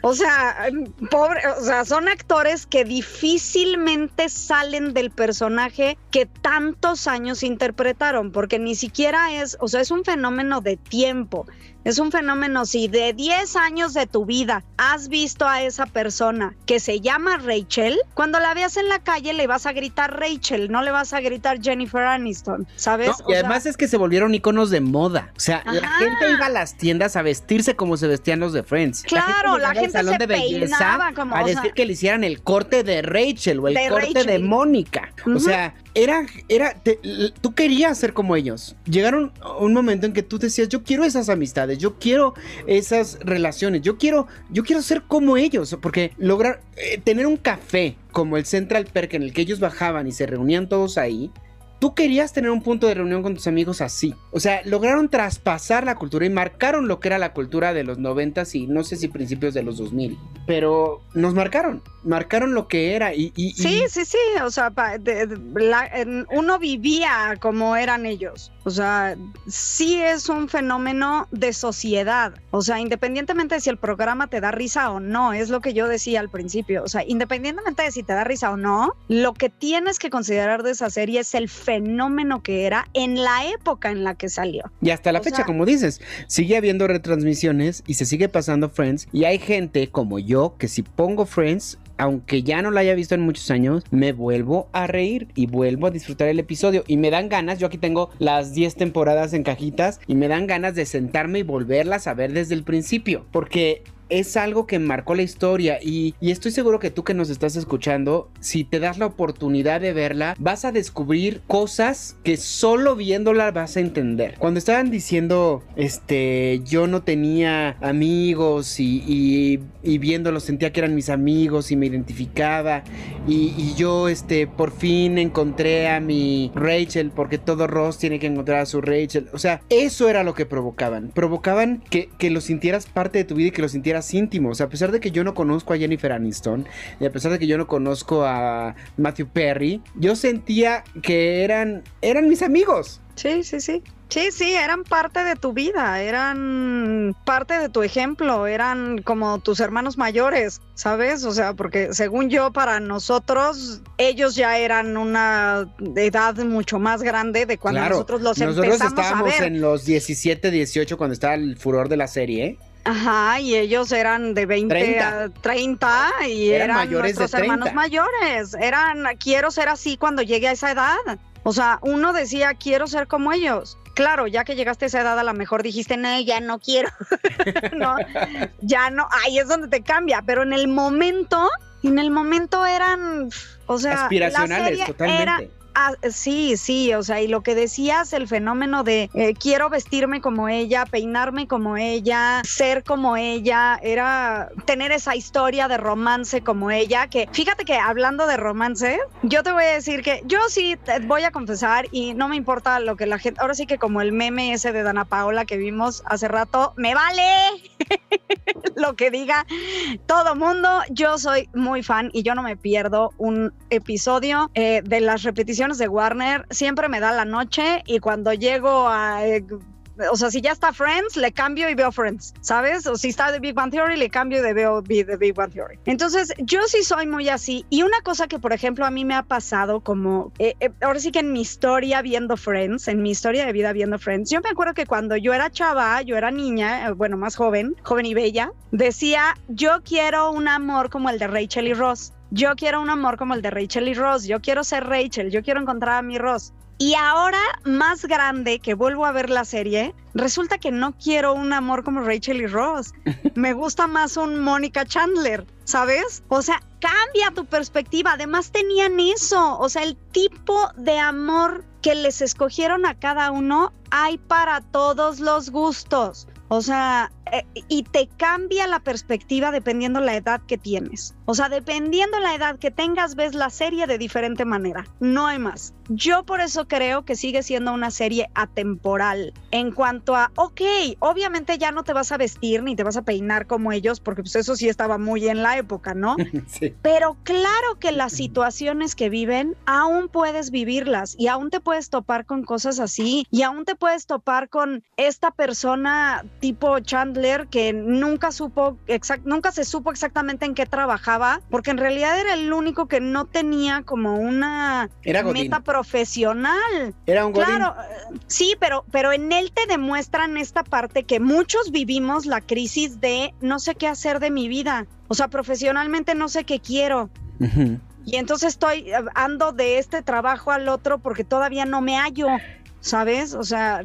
O sea, pobre, o sea, son actores que difícilmente salen del personaje que tantos años interpretaron, porque ni siquiera es, o sea, es un fenómeno de tiempo. Es un fenómeno, si de 10 años de tu vida has visto a esa persona que se llama Rachel, cuando la veas en la calle le vas a gritar Rachel, no le vas a gritar Jennifer Aniston, ¿sabes? No, y sea, además es que se volvieron iconos de moda. O sea, la gente iba a las tiendas a vestirse como se vestían los de Friends. Claro, la gente salón se de belleza como, a o decir sea- que le hicieran el corte de Rachel o el corte de. Mónica. O sea, era, era, te- tú querías ser como ellos. Llegaron un momento en que tú decías, yo quiero esas amistades, yo quiero esas relaciones, yo quiero, yo quiero ser como ellos, porque lograr eh, tener un café como el Central Perk en el que ellos bajaban y se reunían todos ahí. Tú querías tener un punto de reunión con tus amigos así. O sea, lograron traspasar la cultura y marcaron lo que era la cultura de los 90 y no sé si principios de los 2000. Pero nos marcaron, marcaron lo que era y... y- y- Sí, sí, sí, o sea, pa- de- de- la- en- uno vivía como eran ellos. O sea, sí es un fenómeno de sociedad. O sea, independientemente de si el programa te da risa o no, es lo que yo decía al principio. O sea, independientemente de si te da risa o no, lo que tienes que considerar de esa serie es el fenómeno que era en la época en la que salió. Y hasta la O fecha, sea- como dices, sigue habiendo retransmisiones y se sigue pasando Friends. Y hay gente como yo que si pongo Friends, aunque ya no la haya visto en muchos años, me vuelvo a reír y vuelvo a disfrutar el episodio. Y me dan ganas, yo aquí tengo las 10 temporadas en cajitas y me dan ganas de sentarme y volverlas a ver desde el principio. Porque es algo que marcó la historia y, estoy seguro que tú que nos estás escuchando, si te das la oportunidad de verla, vas a descubrir cosas que solo viéndola vas a entender. Cuando estaban diciendo, este, yo no tenía amigos y, viéndolos sentía que eran mis amigos y me identificaba y, y yo, este, por fin encontré a mi Rachel porque todo Ross tiene que encontrar a su Rachel. O sea, eso era lo que provocaban. Provocaban que, que lo sintieras parte de tu vida y que lo sintieras íntimo. O sea, a pesar de que yo no conozco a Jennifer Aniston y a pesar de que yo no conozco a Matthew Perry, yo sentía que eran, eran mis amigos. Sí, sí, sí. Sí, sí, eran parte de tu vida, eran parte de tu ejemplo, eran como tus hermanos mayores, ¿sabes? O sea, porque según yo, para nosotros, ellos ya eran una edad mucho más grande de cuando Claro, nosotros los nosotros empezamos a estábamos ver. en los 17, 18 cuando estaba el furor de la serie. ¿eh? Ajá, y ellos eran de 20 30. a 30 y Eran eran, mayores de nuestros hermanos 30. mayores. Eran, quiero ser así cuando llegue a esa edad. O sea, uno decía, quiero ser como ellos. Claro, ya que llegaste a esa edad, a lo mejor dijiste, no, ya no quiero. no, ya no, ahí es donde te cambia. Pero en el momento, en el momento eran, o sea, la Aspiracionales, serie totalmente. era Ah, sí, sí, o sea, y lo que decías, el fenómeno de eh, quiero vestirme como ella, peinarme como ella, ser como ella, era tener esa historia de romance como ella, que fíjate que hablando de romance, yo te voy a decir que yo sí te voy a confesar y no me importa lo que la gente, ahora sí que como el meme ese de Dana Paola que vimos hace rato, me vale lo que diga todo mundo, yo soy muy fan y yo no me pierdo un episodio eh, de las repeticiones de Warner, siempre me da la noche y cuando llego a... eh, o sea, si ya está Friends, le cambio y veo Friends, ¿sabes? O si está The Big Bang Theory, le cambio y veo The Big Bang Theory. Entonces, yo sí soy muy así. Y una cosa que, por ejemplo, a mí me ha pasado como, eh, eh, ahora sí que en mi historia viendo Friends, en mi historia de vida viendo Friends, yo me acuerdo que cuando yo era chava, yo era niña, eh, bueno, más joven, joven y bella, decía, yo quiero un amor como el de Rachel y Ross. Yo quiero un amor como el de Rachel y Ross. Yo quiero ser Rachel. Yo quiero encontrar a mi Ross. Y ahora, más grande, que vuelvo a ver la serie, resulta que no quiero un amor como Rachel y Ross. Me gusta más un Mónica Chandler, ¿sabes? O sea, cambia tu perspectiva. Además tenían eso, o sea, el tipo de amor que les escogieron a cada uno hay para todos los gustos. O sea, eh, y te cambia la perspectiva dependiendo la edad que tienes. O sea, dependiendo la edad que tengas, ves la serie de diferente manera. No hay más. Yo por eso creo que sigue siendo una serie atemporal. En cuanto a, ok, obviamente ya no te vas a vestir ni te vas a peinar como ellos, porque pues eso sí estaba muy en la época, ¿no? Sí. Pero claro que las situaciones que viven, aún puedes vivirlas y aún te puedes topar con cosas así y aún te puedes topar con esta persona tipo Chandler que nunca supo, exact, nunca se supo exactamente en qué trabajaba, porque en realidad era el único que no tenía como una Era meta profesional. Era un godín. Claro, sí, pero, pero en él te demuestran esta parte que muchos vivimos la crisis de no sé qué hacer de mi vida. O sea, profesionalmente no sé qué quiero. Y entonces estoy, eh, ando de este trabajo al otro porque todavía no me hallo, ¿sabes? O sea,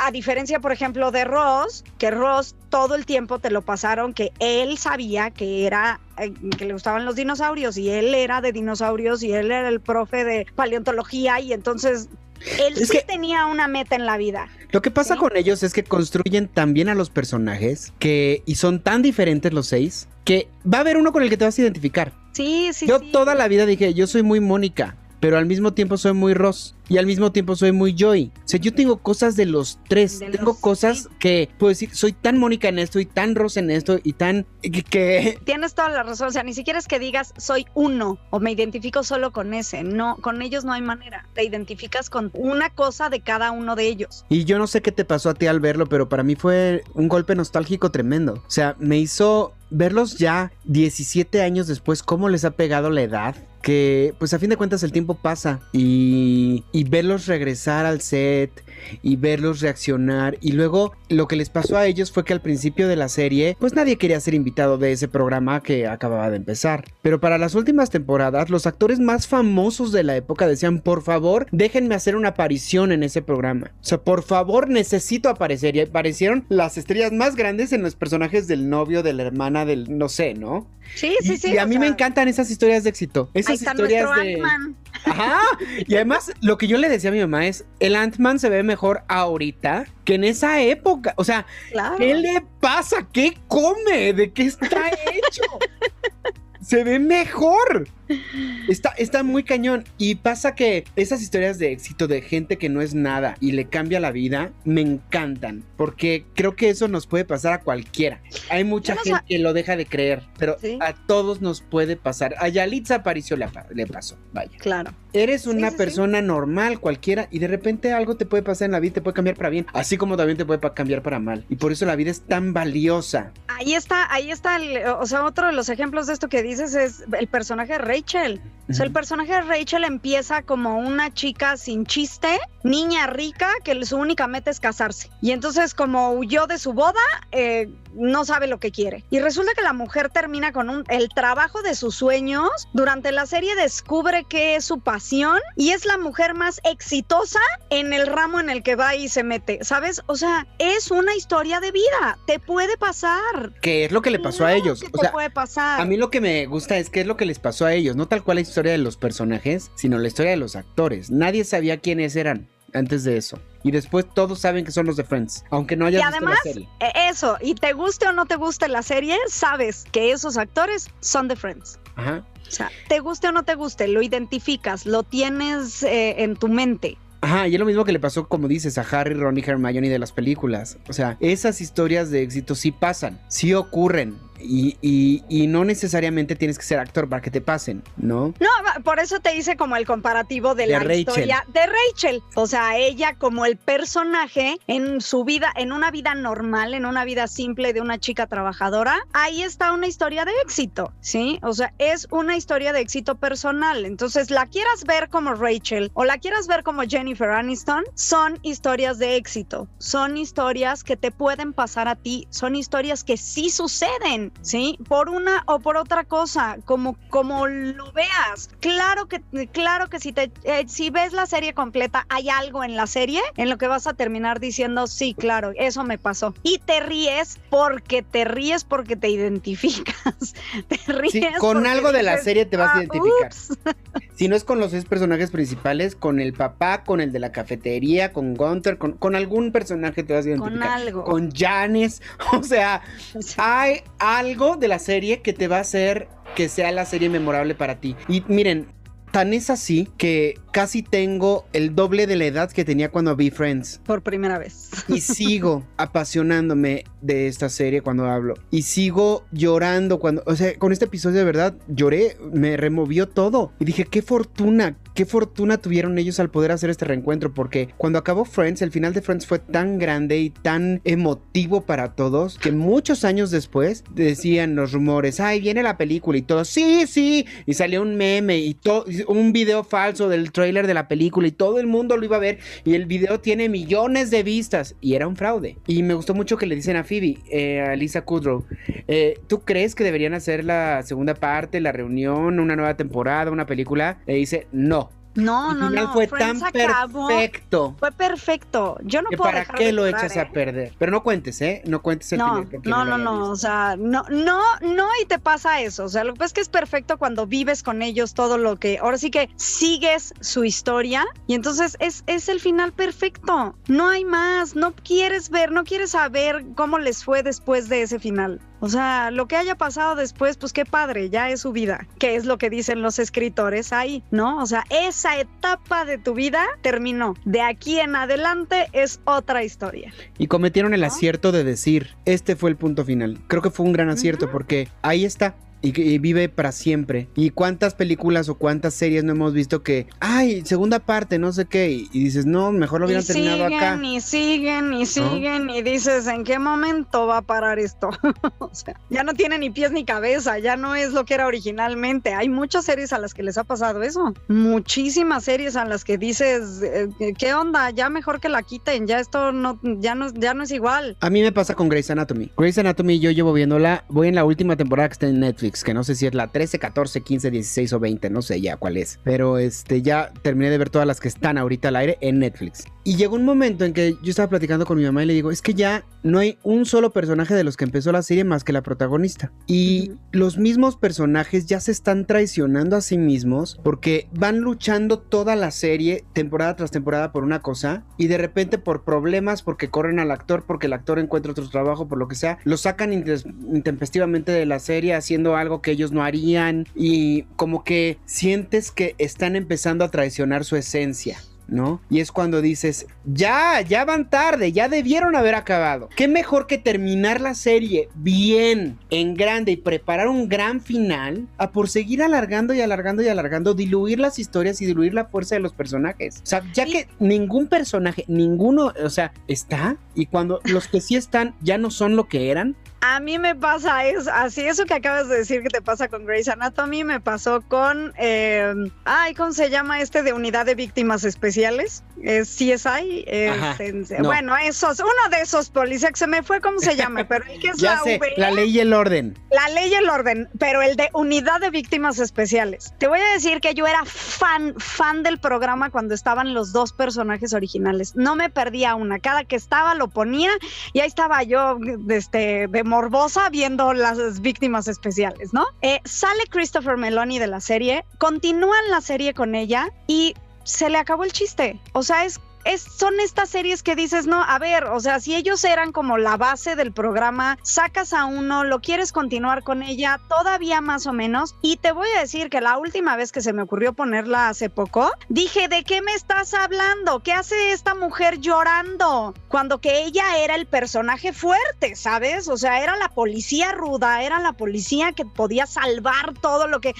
a diferencia, por ejemplo, de Ross, que Ross todo el tiempo te lo pasaron, que él sabía que era, eh, que le gustaban los dinosaurios y él era de dinosaurios y él era el profe de paleontología y entonces él Es sí que- tenía una meta en la vida. Lo que pasa Sí. con ellos es que construyen tan bien a los personajes que y son tan diferentes los seis que va a haber uno con el que te vas a identificar. Sí, sí, yo sí. toda la vida dije, yo soy muy Mónica, pero al mismo tiempo soy muy Ross y al mismo tiempo soy muy Joy. O sea, yo tengo cosas de los tres, De tengo los- cosas sí. que puedo decir, soy tan Mónica en esto y tan Ross en esto y tan que, que- Tienes toda la razón, o sea, ni siquiera es que digas soy uno o me identifico solo con ese, no, con ellos no hay manera, te identificas con una cosa de cada uno de ellos. Y yo no sé qué te pasó a ti al verlo, pero para mí fue un golpe nostálgico tremendo. O sea, me hizo verlos ya 17 años después, cómo les ha pegado la edad. que pues a fin de cuentas el tiempo pasa y, y verlos regresar al set y verlos reaccionar y luego lo que les pasó a ellos fue que al principio de la serie pues nadie quería ser invitado de ese programa que acababa de empezar pero para las últimas temporadas los actores más famosos de la época decían por favor déjenme hacer una aparición en ese programa o sea por favor necesito aparecer y aparecieron las estrellas más grandes en los personajes del novio de la hermana del no sé no Sí, sí, sí. Y a mí me encantan esas historias de éxito. Esas historias de. Ajá. Y además, lo que yo le decía a mi mamá es: el Ant-Man se ve mejor ahorita que en esa época. O sea, ¿qué le pasa? ¿Qué come? ¿De qué está hecho? se ve mejor. Está, está muy cañón. Y pasa que esas historias de éxito de gente que no es nada y le cambia la vida, me encantan. Porque creo que eso nos puede pasar a cualquiera. Hay mucha gente que lo deja de creer, pero a todos nos puede pasar. A Yalitza Aparicio le, le pasó, vaya. Claro. Eres una persona normal, cualquiera, y de repente algo te puede pasar en la vida, te puede cambiar para bien, así como también te puede cambiar para mal. Y por eso la vida es tan valiosa. Ahí está, ahí está, o sea, otro de los ejemplos de esto que dices es el personaje de Rachel. O sea, el personaje de Rachel empieza como una chica sin chiste, niña rica, que su única meta es casarse. Y entonces, como huyó de su boda, eh, no sabe lo que quiere. Y resulta que la mujer termina con un, el trabajo de sus sueños. Durante la serie descubre que es su pasión y es la mujer más exitosa en el ramo en el que va y se mete. ¿Sabes? O sea, es una historia de vida. Te puede pasar. ¿Qué es lo que le pasó a ellos? o sea, puede pasar. A mí lo que me gusta es qué es lo que les pasó a ellos. No tal cual la historia de los personajes, sino la historia de los actores. Nadie sabía quiénes eran antes de eso. Y después todos saben que son los de Friends, aunque no haya y además, la serie. E, eso, y te guste o no te guste la serie, sabes que esos actores son de Friends. Ajá. O sea, te guste o no te guste, lo identificas, lo tienes eh, en tu mente. Ajá, y es lo mismo que le pasó, como dices, a Harry, Ron y Hermione de las películas. O sea, esas historias de éxito sí pasan, sí ocurren. Y, no necesariamente tienes que ser actor para que te pasen, ¿no? No, por eso te hice como el comparativo de, la historia de Rachel. O sea, ella como el personaje en su vida, en una vida normal, en una vida simple de una chica trabajadora, ahí está una historia de éxito, ¿sí? O sea, es una historia de éxito personal. Entonces, la quieras ver como Rachel o la quieras ver como Jennifer Aniston, son historias de éxito. Son historias que te pueden pasar a ti, son historias que sí suceden. ¿sí? Por una o por otra cosa, como, como lo veas. Claro que, claro que si, te, eh, si ves la serie completa, hay algo en la serie en lo que vas a terminar diciendo, sí, claro, eso me pasó. Y te ríes porque te ríes porque te identificas. te ríes. con algo de la serie te vas a ah, identificar. si no es con los seis personajes principales, con el papá, con el de la cafetería, con Gunther, con, con algún personaje te vas a identificar. Con algo. Con Janes. O sea, hay algo de la serie que te va a hacer que sea la serie memorable para ti. Y miren, tan es así que casi tengo el doble de la edad que tenía cuando vi Friends. Por primera vez. Y sigo apasionándome de esta serie cuando hablo. Y sigo llorando cuando, o sea, con este episodio de verdad lloré, me removió todo. Y dije, qué fortuna, qué fortuna tuvieron ellos al poder hacer este reencuentro. Porque cuando acabó Friends, el final de Friends fue tan grande y tan emotivo para todos que muchos años después decían los rumores, ay, viene la película y todo, sí, sí. Y salió un meme y todo, un video falso del trailer de la película y todo el mundo lo iba a ver y el video tiene millones de vistas y era un fraude. Y me gustó mucho que le dicen a Phoebe, eh, a Lisa Kudrow, eh, ¿tú crees que deberían hacer la segunda parte, la reunión, una nueva temporada, una película? Le dice, no. No, no, no. fue tan perfecto. Fue perfecto. Yo no puedo ¿Para qué lo echas a ¿eh? perder? Pero no cuentes, ¿eh? No cuentes el no, No, no, no. O sea, no, no, no, y te pasa eso. O sea, lo que pasa es que es perfecto cuando vives con ellos todo lo que. Ahora sí que sigues su historia y entonces es, es el final perfecto. No hay más. No quieres ver, no quieres saber cómo les fue después de ese final. O sea, lo que haya pasado después, pues qué padre, ya es su vida, que es lo que dicen los escritores ahí, ¿no? O sea, esa etapa de tu vida terminó. De aquí en adelante es otra historia. Y cometieron el acierto de decir, este fue el punto final. Creo que fue un gran acierto porque ahí está, y, vive para siempre. ¿Y cuántas películas o cuántas series no hemos visto que, ay, segunda parte, no sé qué, y, y dices, no, mejor lo hubieran y terminado siguen, acá. y siguen, y siguen, y dices, ¿en qué momento va a parar esto? o sea, ya no tiene ni pies ni cabeza, ya no es lo que era originalmente. Hay muchas series a las que les ha pasado eso. Muchísimas series a las que dices, eh, ¿qué onda? Ya mejor que la quiten, ya esto no, ya no, ya no es igual. A mí me pasa con Grey's Anatomy. Grey's Anatomy yo llevo viéndola, voy en la última temporada que está en Netflix, que no sé si es la 13, 14, 15, 16 o 20, no sé ya cuál es. Pero este ya terminé de ver todas las que están ahorita al aire en Netflix. Y llegó un momento en que yo estaba platicando con mi mamá y le digo, es que ya no hay un solo personaje de los que empezó la serie más que la protagonista. Y los mismos personajes ya se están traicionando a sí mismos porque van luchando toda la serie, temporada tras temporada, por una cosa y de repente por problemas, porque corren al actor, porque el actor encuentra otro trabajo, por lo que sea, lo sacan intempestivamente de la serie haciendo algo que ellos no harían y como que sientes que están empezando a traicionar su esencia. ¿No? Y es cuando dices, ya, ya van tarde, ya debieron haber acabado. ¿Qué mejor que terminar la serie bien, en grande y preparar un gran final a por seguir alargando y alargando y alargando, diluir las historias y diluir la fuerza de los personajes? O sea, ya que ningún personaje, ninguno, o sea, está y cuando los que sí están ya no son lo que eran, A mí me pasa eso, así eso que acabas de decir que te pasa con Grey's Anatomy, me pasó con, eh, ay, ¿cómo se llama este de unidad de víctimas especiales? Es CSI. es Ajá, no. Bueno, esos, uno de esos policías se me fue, ¿cómo se llama? Pero el que es ya la sé, la ley y el orden. la ley y el orden, pero el de unidad de víctimas especiales. Te voy a decir que yo era fan, fan del programa cuando estaban los dos personajes originales. No me perdía una. Cada que estaba lo ponía y ahí estaba yo este, de morbosa viendo las víctimas especiales, ¿no? Eh, sale Christopher Meloni de la serie, continúan la serie con ella y se le acabó el chiste. O sea, es es, son estas series que dices, no, a ver, o sea, si ellos eran como la base del programa, sacas a uno, lo quieres continuar con ella, todavía más o menos, y te voy a decir que la última vez que se me ocurrió ponerla hace poco, dije, ¿de qué me estás hablando? ¿Qué hace esta mujer llorando? Cuando que ella era el personaje fuerte, ¿sabes? O sea, era la policía ruda, era la policía que podía salvar todo lo que...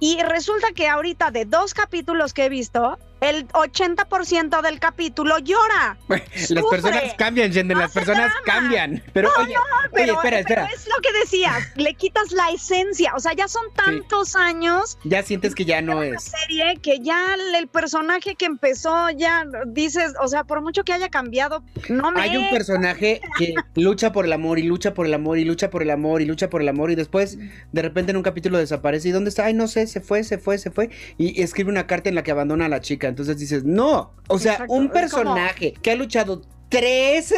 Y resulta que ahorita de dos capítulos que he visto, el 80% del capítulo llora. Las Sufre. personas cambian, Jen, las personas drama. cambian. Pero oye, Pero, oye, espera, pero espera. es lo que decías, le quitas la esencia. O sea, ya son tantos años Ya sientes que ya no es. serie que ya el personaje que empezó, ya dices, o sea, por mucho que haya cambiado, no me. Hay un personaje que lucha por el amor y lucha por el amor y lucha por el amor y lucha por el amor y después de repente en un capítulo desaparece y ¿dónde está? Ay, no sé, se fue, se fue, se fue y escribe una carta en la que abandona a la chica. Entonces dices, no, o sea, Exacto, un personaje que ha luchado tres,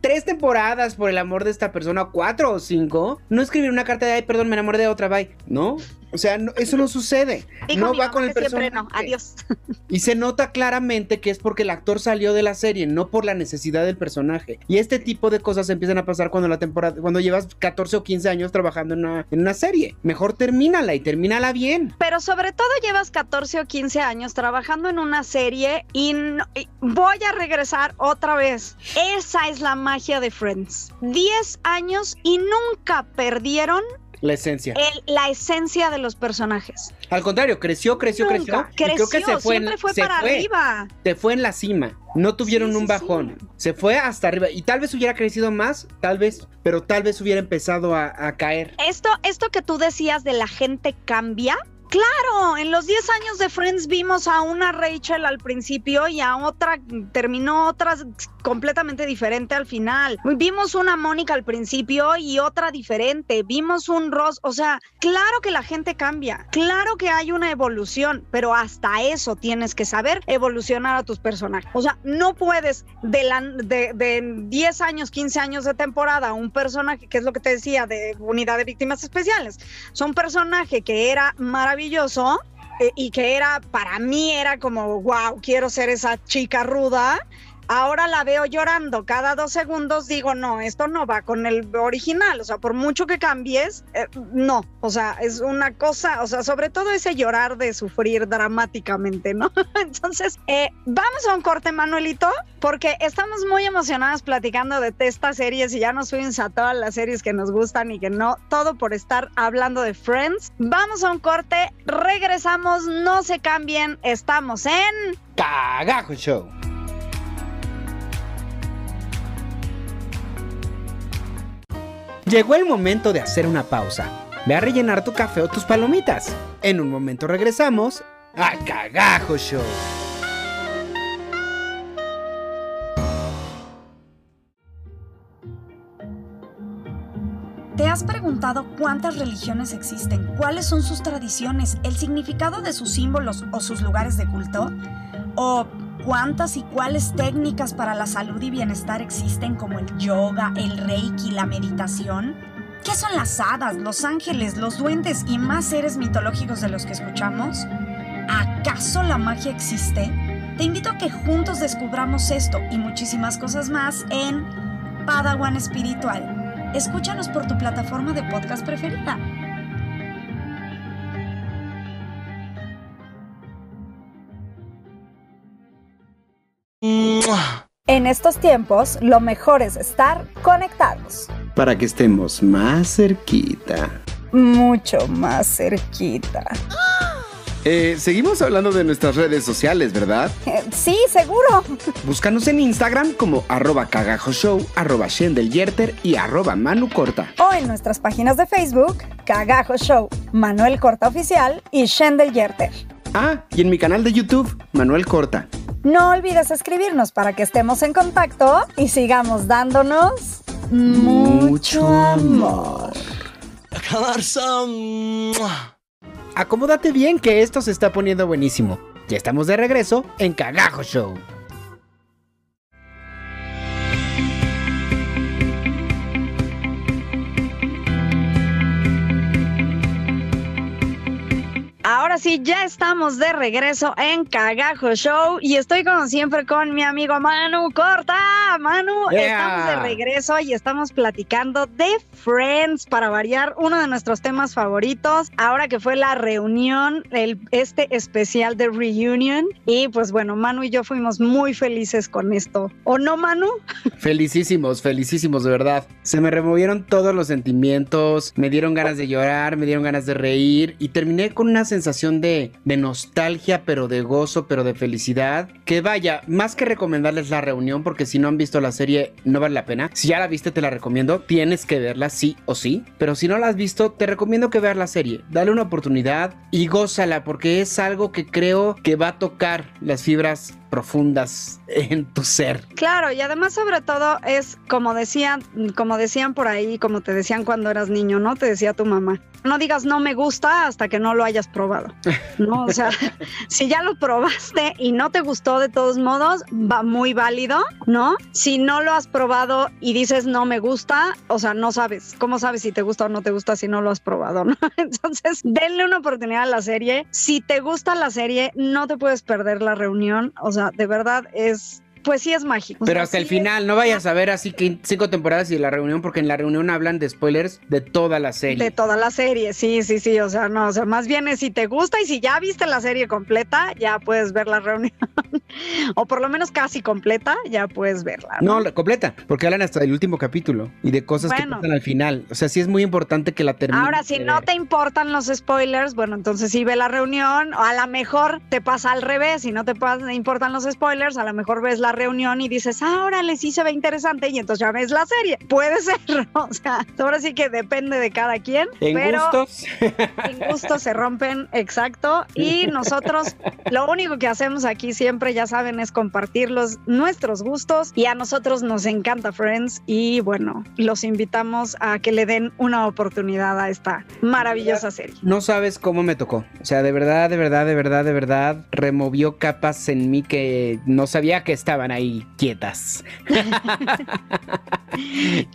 tres temporadas por el amor de esta persona, cuatro o cinco, no escribir una carta de, ay, perdón, me enamoré de otra, bye. No, o sea, no- eso no sucede. Dijo no mi va mamá con el que siempre personaje. no. Adiós. Y se nota claramente que es porque el actor salió de la serie, no por la necesidad del personaje. Y este tipo de cosas empiezan a pasar cuando la temporada, cuando llevas 14 o 15 años trabajando en una, en una serie. Mejor termínala y termínala bien. Pero sobre todo llevas 14 o 15 años trabajando en una serie y, no- y voy a regresar otra vez. Esa es la magia de Friends. 10 años y nunca perdieron La esencia. el- la esencia de los personajes. Al contrario, creció, creció, Nunca. creció. y creo que se fue, en- siempre fue se para fue, arriba. se fue en la cima. No tuvieron Sí, un sí, bajón. sí. Se fue hasta arriba. Y tal vez hubiera crecido más, tal vez, pero tal vez hubiera empezado a, a caer. Esto, esto que tú decías de la gente cambia. Claro, en los 10 años de Friends vimos a una Rachel al principio y a otra, terminó otra completamente diferente al final. Vimos una Mónica al principio y otra diferente. Vimos un Ross, o sea, claro que la gente cambia, claro que hay una evolución, pero hasta eso tienes que saber evolucionar a tus personajes. O sea, no puedes de, la, de, de 10 años, 15 años de temporada, un personaje, que es lo que te decía, de unidad de víctimas especiales, son personaje que era maravilloso eh, y que era, para mí era como, wow, quiero ser esa chica ruda. Ahora la veo llorando cada dos segundos, digo, no, esto no va con el original, o sea, por mucho que cambies, eh, no, o sea, es una cosa, o sea, sobre todo ese llorar de sufrir dramáticamente, ¿no? Entonces, eh, vamos a un corte, Manuelito, porque estamos muy emocionadas platicando de estas series y ya nos fuimos a todas las series que nos gustan y que no, todo por estar hablando de Friends. Vamos a un corte, regresamos, no se cambien, estamos en... Cagajo Show. Llegó el momento de hacer una pausa. Ve a rellenar tu café o tus palomitas. En un momento regresamos a Cagajo Show. ¿Te has preguntado cuántas religiones existen? ¿Cuáles son sus tradiciones? ¿El significado de sus símbolos o sus lugares de culto? ¿O cuántas y cuáles técnicas para la salud y bienestar existen como el yoga, el reiki, la meditación? ¿Qué son las hadas, los ángeles, los duendes y más seres mitológicos de los que escuchamos? ¿Acaso la magia existe? Te invito a que juntos descubramos esto y muchísimas cosas más en Padawan Espiritual. Escúchanos por tu plataforma de podcast preferida. En estos tiempos, lo mejor es estar conectados. Para que estemos más cerquita. Mucho más cerquita. Eh, seguimos hablando de nuestras redes sociales, ¿verdad? Eh, sí, seguro. Búscanos en Instagram como arroba cagajoshow, arroba shendeljерter y arroba manucorta. O en nuestras páginas de Facebook, Cagajo Show, Manuel Corta Oficial y Shendel Yerter. Ah, y en mi canal de YouTube, Manuel Corta. No olvides escribirnos para que estemos en contacto y sigamos dándonos mucho amor. Acomódate bien que esto se está poniendo buenísimo. Ya estamos de regreso en Cagajo Show. Ahora sí, ya estamos de regreso en Cagajo Show y estoy como siempre con mi amigo Manu Corta. Manu, Yeah. estamos de regreso y estamos platicando de Friends para variar uno de nuestros temas favoritos. Ahora que fue la reunión, el, este especial de Reunion. Y pues bueno, Manu y yo fuimos muy felices con esto. ¿O no, Manu? Felicísimos, felicísimos, de verdad. Se me removieron todos los sentimientos, me dieron ganas de llorar, me dieron ganas de reír y terminé con una sensación de, de nostalgia, pero de gozo, pero de felicidad. Que vaya, más que recomendarles la reunión, porque si no han visto la serie no vale la pena. Si ya la viste te la recomiendo, tienes que verla sí o sí. Pero si no la has visto, te recomiendo que veas la serie. Dale una oportunidad y gózala, porque es algo que creo que va a tocar las fibras profundas en tu ser. Claro, y además sobre todo es como decían, como decían por ahí, como te decían cuando eras niño, ¿no? Te decía tu mamá. No digas no me gusta hasta que no lo hayas probado. ¿No? O sea, si ya lo probaste y no te gustó de todos modos, va muy válido, ¿no? Si no lo has probado y dices no me gusta, o sea, no sabes. ¿Cómo sabes si te gusta o no te gusta si no lo has probado, ¿no? Entonces, denle una oportunidad a la serie. Si te gusta la serie, no te puedes perder la reunión. O sea, de verdad es pues sí es mágico. O Pero sea, hasta el es- final, no vayas a ver así que cinco temporadas y la reunión, porque en la reunión hablan de spoilers de toda la serie. De toda la serie, sí, sí, sí, o sea, no, o sea, más bien es si te gusta y si ya viste la serie completa, ya puedes ver la reunión, o por lo menos casi completa, ya puedes verla. No, la completa, porque hablan hasta del último capítulo y de cosas que Bueno. pasan al final. O sea, sí es muy importante que la termines. Ahora, si no ver. te importan los spoilers, bueno, entonces sí ve la reunión, o a lo mejor te pasa al revés, si no te importan los spoilers, a lo mejor ves la reunión y dices, ah, órale, sí se ve interesante, y entonces ya ves la serie. Puede ser. O sea, ahora sí que depende de cada quien, En pero... gustos. En gusto se rompen, exacto. Y nosotros lo único que hacemos aquí siempre, ya saben, es compartir los, nuestros gustos. Y a nosotros nos encanta Friends. Y bueno, los invitamos a que le den una oportunidad a esta maravillosa serie. No sabes cómo me tocó. O sea, de verdad, de verdad, de verdad, de verdad, removió capas en mí que no sabía que estaban ahí quietas.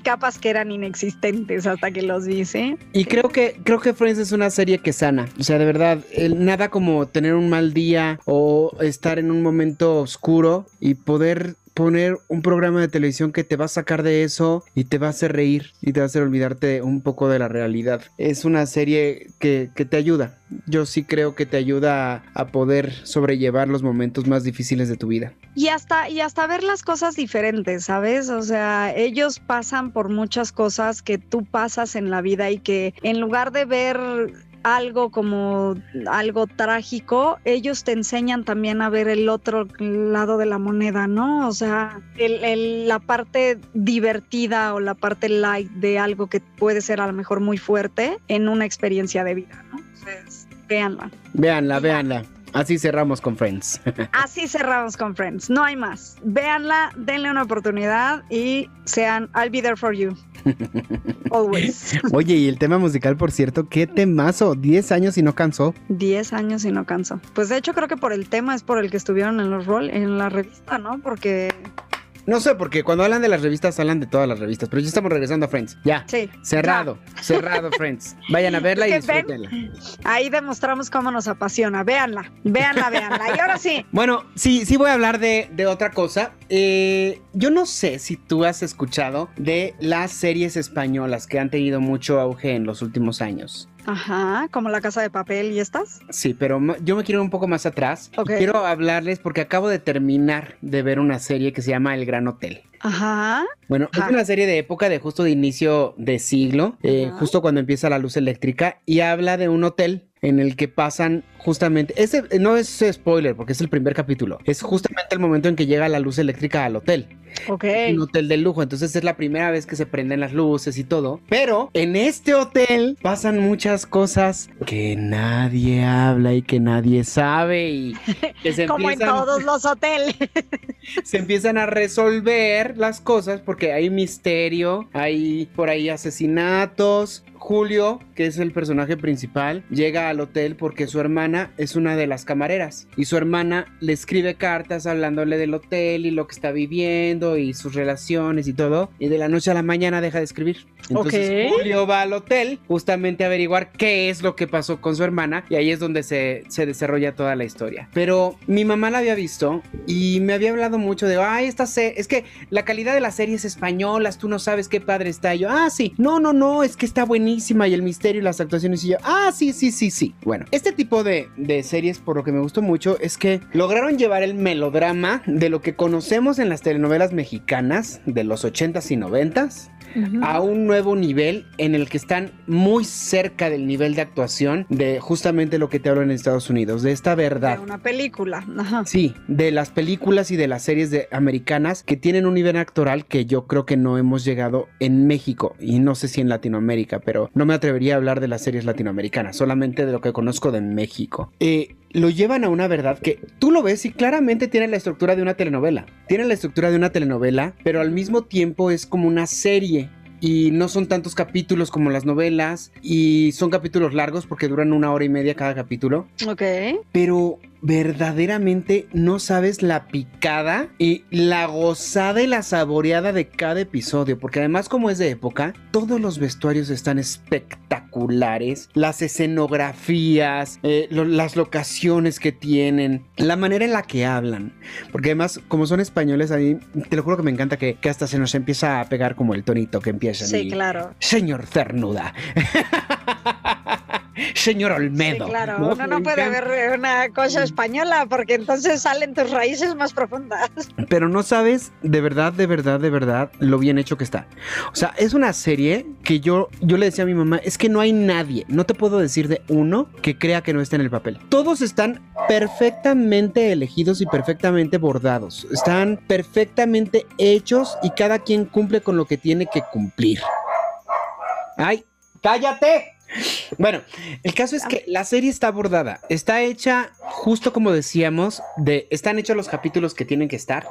Capas que eran inexistentes hasta que los vi, ¿sí? Y creo que, creo que Friends es una serie que sana. O sea, de verdad, el- nada como tener un mal día o estar en un momento oscuro y poder poner un programa de televisión que te va a sacar de eso y te va a hacer reír y te va a hacer olvidarte un poco de la realidad. Es una serie que, que te ayuda. Yo sí creo que te ayuda a, a poder sobrellevar los momentos más difíciles de tu vida. Y hasta, y hasta ver las cosas diferentes, ¿sabes? O sea, ellos pasan por muchas cosas que tú pasas en la vida y que en lugar de ver algo como algo trágico, ellos te enseñan también a ver el otro lado de la moneda, ¿no? O sea, el, el, la parte divertida o la parte light de algo que puede ser a lo mejor muy fuerte en una experiencia de vida, ¿no? Entonces, véanla. Véanla, véanla. Así cerramos con Friends. Así cerramos con Friends. No hay más. Véanla, denle una oportunidad y sean I'll be there for you. Always. Oye, y el tema musical, por cierto, qué temazo. 10 años y no cansó. 10 años y no cansó. Pues de hecho creo que por el tema es por el que estuvieron en los rol en la revista, ¿no? Porque no sé, porque cuando hablan de las revistas, hablan de todas las revistas. Pero ya estamos regresando a Friends. Ya. Sí. Cerrado. Ya. Cerrado, Friends. Vayan a verla y disfrútenla. Ven, ahí demostramos cómo nos apasiona. Véanla. Véanla, véanla. Y ahora sí. Bueno, sí, sí voy a hablar de, de otra cosa. Eh, yo no sé si tú has escuchado de las series españolas que han tenido mucho auge en los últimos años. Ajá, como la casa de papel y estas. Sí, pero yo me quiero ir un poco más atrás. Okay. Quiero hablarles porque acabo de terminar de ver una serie que se llama El Gran Hotel. Ajá. Bueno, Ajá. es una serie de época de justo de inicio de siglo, eh, justo cuando empieza la luz eléctrica, y habla de un hotel en el que pasan justamente, ese no es spoiler porque es el primer capítulo, es justamente el momento en que llega la luz eléctrica al hotel. Ok. Es un hotel de lujo, entonces es la primera vez que se prenden las luces y todo. Pero en este hotel pasan muchas cosas que nadie habla y que nadie sabe y que se Como empiezan, en todos los hoteles. se empiezan a resolver las cosas porque hay misterio, hay por ahí asesinatos. Julio, que es el personaje principal, llega al hotel porque su hermana es una de las camareras y su hermana le escribe cartas hablándole del hotel y lo que está viviendo y sus relaciones y todo y de la noche a la mañana deja de escribir. Entonces okay. Julio va al hotel justamente a averiguar qué es lo que pasó con su hermana y ahí es donde se, se desarrolla toda la historia. Pero mi mamá la había visto y me había hablado mucho de, ay, esta serie, es que la calidad de las series españolas, tú no sabes qué padre está. Y yo, ah, sí, no, no, no, es que está buenísimo y el misterio y las actuaciones y yo, ah, sí, sí, sí, sí. Bueno, este tipo de, de, series, por lo que me gustó mucho, es que lograron llevar el melodrama de lo que conocemos en las telenovelas mexicanas de los 80s y 90s. Uh -huh. a un nuevo nivel en el que están muy cerca del nivel de actuación de justamente lo que te hablo en Estados Unidos, de esta verdad. De una película. Ajá. Sí, de las películas y de las series de americanas que tienen un nivel actoral que yo creo que no hemos llegado en México y no sé si en Latinoamérica, pero no me atrevería a hablar de las series latinoamericanas, solamente de lo que conozco de México. Eh, lo llevan a una verdad que tú lo ves y claramente tiene la estructura de una telenovela. Tiene la estructura de una telenovela, pero al mismo tiempo es como una serie. Y no son tantos capítulos como las novelas. Y son capítulos largos porque duran una hora y media cada capítulo. Ok. Pero verdaderamente no sabes la picada y la gozada y la saboreada de cada episodio, porque además como es de época, todos los vestuarios están espectaculares, las escenografías, eh, lo, las locaciones que tienen, la manera en la que hablan, porque además como son españoles, a mí te lo juro que me encanta que, que hasta se nos empieza a pegar como el tonito que empieza. Sí, claro. Señor Cernuda. Señor Olmedo. Sí, claro, ¿no? uno no puede ver una cosa española porque entonces salen tus raíces más profundas. Pero no sabes de verdad, de verdad, de verdad lo bien hecho que está. O sea, es una serie que yo, yo le decía a mi mamá, es que no hay nadie, no te puedo decir de uno que crea que no está en el papel. Todos están perfectamente elegidos y perfectamente bordados. Están perfectamente hechos y cada quien cumple con lo que tiene que cumplir. ¡Ay! ¡Cállate! Bueno, el caso es que la serie está abordada, está hecha justo como decíamos, de están hechos los capítulos que tienen que estar.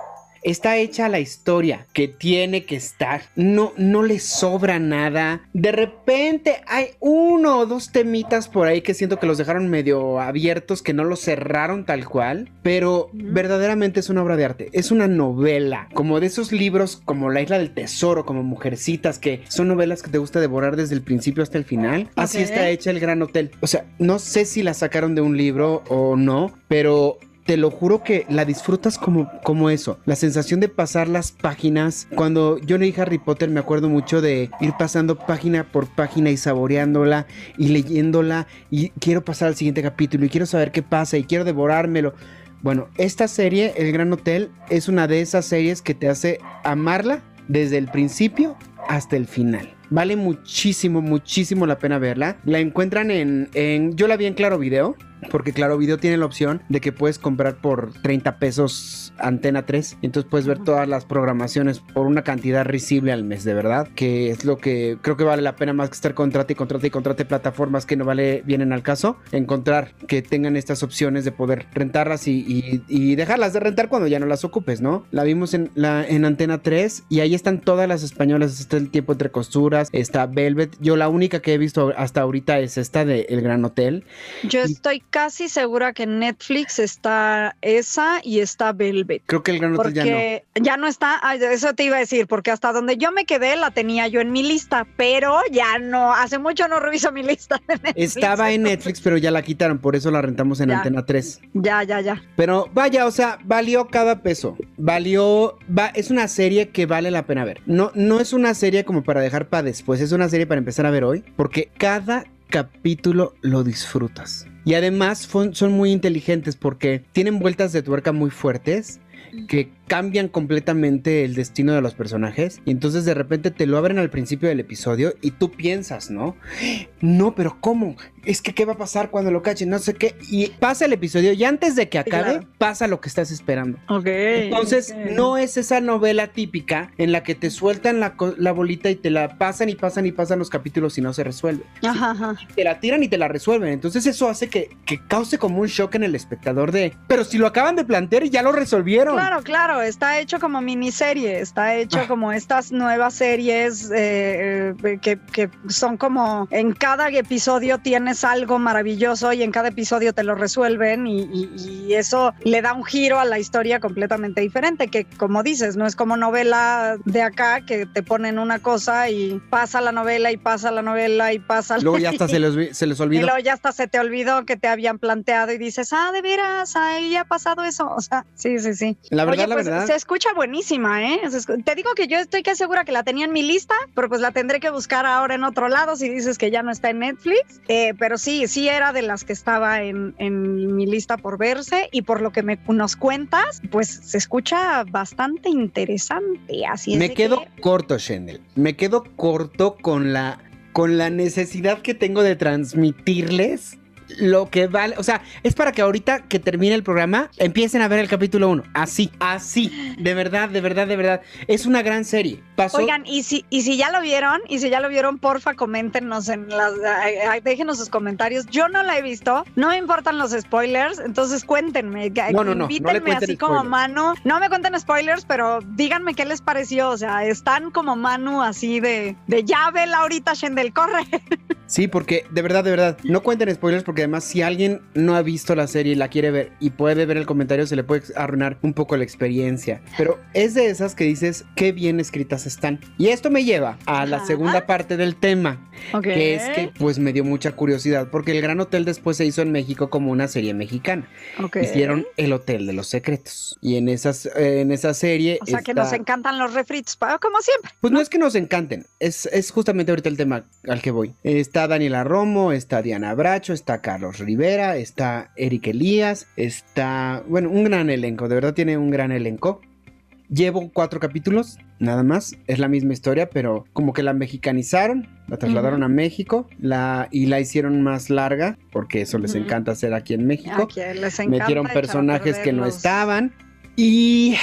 Está hecha la historia que tiene que estar. No, no le sobra nada. De repente hay uno o dos temitas por ahí que siento que los dejaron medio abiertos, que no los cerraron tal cual. Pero verdaderamente es una obra de arte. Es una novela. Como de esos libros como La Isla del Tesoro, como Mujercitas, que son novelas que te gusta devorar desde el principio hasta el final. Okay. Así está hecha el Gran Hotel. O sea, no sé si la sacaron de un libro o no, pero te lo juro que la disfrutas como, como eso. La sensación de pasar las páginas. Cuando yo leí Harry Potter me acuerdo mucho de ir pasando página por página y saboreándola y leyéndola y quiero pasar al siguiente capítulo y quiero saber qué pasa y quiero devorármelo. Bueno, esta serie, El Gran Hotel, es una de esas series que te hace amarla desde el principio hasta el final. Vale muchísimo, muchísimo la pena verla. La encuentran en, en yo la vi en Claro Video. Porque Claro Video tiene la opción de que puedes comprar por 30 pesos Antena 3. Entonces puedes ver todas las programaciones por una cantidad risible al mes, de verdad. Que es lo que creo que vale la pena más que estar contrate y contrate y contrate plataformas que no vale, vienen al caso. Encontrar que tengan estas opciones de poder rentarlas y, y- y dejarlas de rentar cuando ya no las ocupes, ¿no? La vimos en, la, en Antena 3 y ahí están todas las españolas. Está el tiempo entre costuras, está Velvet. Yo la única que he visto hasta ahorita es esta de El Gran Hotel. Yo Y- estoy casi segura que en Netflix está esa y está Velvet. Creo que El Gran Hotel ya no. Ya no. está, eso te iba a decir, porque hasta donde yo me quedé la tenía yo en mi lista, pero ya no, hace mucho no reviso mi lista. de Netflix, Estaba en Netflix, pero ya la quitaron, por eso la rentamos en Ya. Antena 3. Ya, ya, ya. Pero vaya, o sea, valió cada peso. Valió, va, es una serie que vale la pena ver. No, no es una serie como para dejar para después, es una serie para empezar a ver hoy, porque cada capítulo lo disfrutas. Y además son muy inteligentes porque tienen vueltas de tuerca muy fuertes que cambian completamente el destino de los personajes y entonces de repente te lo abren al principio del episodio y tú piensas, ¿no? No, pero ¿cómo? Es que ¿qué va a pasar cuando lo cachen? No sé qué. Y pasa el episodio y antes de que acabe Claro. pasa lo que estás esperando. Ok. Entonces, no es esa novela típica en la que te sueltan la, la bolita y te la pasan y pasan y pasan los capítulos y no se resuelve. Ajá, ajá. Te la tiran y te la resuelven. Entonces, eso hace que, que cause como un shock en el espectador de, pero si lo acaban de plantear y ya lo resolvieron. Claro, claro, está hecho como miniserie, está hecho Ah. como estas nuevas series eh, eh, que, que son como en cada episodio tienes algo maravilloso y en cada episodio te lo resuelven y, y- y eso le da un giro a la historia completamente diferente, que como dices, no es como novela de acá que te ponen una cosa y pasa la novela y pasa la novela y pasa Luego ya hasta se les, se les y olvidó. luego ya hasta se te olvidó que te habían planteado y dices, ah, de veras, ahí ha pasado eso. O sea, sí, sí, sí. La verdad, Oye, la pues, verdad. Se escucha buenísima, ¿eh? Escu- Te digo que yo estoy casi segura que la tenía en mi lista, pero pues la tendré que buscar ahora en otro lado si dices que ya no está en Netflix. Eh, pero sí, sí era de las que estaba en, en mi lista por verse y por lo que me, nos cuentas, pues se escucha bastante interesante. Así es Me quedo que- corto, Shendel. Me quedo corto con la, con la necesidad que tengo de transmitirles lo que vale. O sea, es para que ahorita que termine el programa empiecen a ver el capítulo 1. Así, así. De verdad, de verdad, de verdad. Es una gran serie. Pasó. Oigan, y si, y si ya lo vieron, y si ya lo vieron, porfa, coméntenos en las, déjenos sus comentarios. Yo no la he visto, no me importan los spoilers, entonces cuéntenme, No, no, no, invítenme así como. Manu. No me cuenten spoilers, pero díganme qué les pareció. O sea, están como Manu así de, de ya vela ahorita, Shendel, corre. Sí, porque de verdad, de verdad, no cuenten spoilers porque además si alguien no ha visto la serie y la quiere ver y puede ver el comentario se le puede arruinar un poco la experiencia. Pero es de esas que dices qué bien escritas están. Y esto me lleva a la Ajá. segunda parte del tema, Ok. que es que pues me dio mucha curiosidad porque el Gran Hotel después se hizo en México como una serie mexicana. Ok. Hicieron El Hotel de los Secretos. Y en, esas, eh, en esa serie... O sea, que está- nos encantan los refritos, como siempre. Pues no es que nos encanten, es, es justamente ahorita el tema al que voy. Está Daniela Romo, está Diana Bracho, está Carlos Rivera, está Eric Elías, está, bueno, un gran elenco, de verdad tiene un gran elenco. Llevo cuatro capítulos, nada más, es la misma historia, pero como que la mexicanizaron, la trasladaron a México la, y la hicieron más larga, porque eso les encanta hacer aquí en México Aquí les encanta metieron personajes que no estaban. Y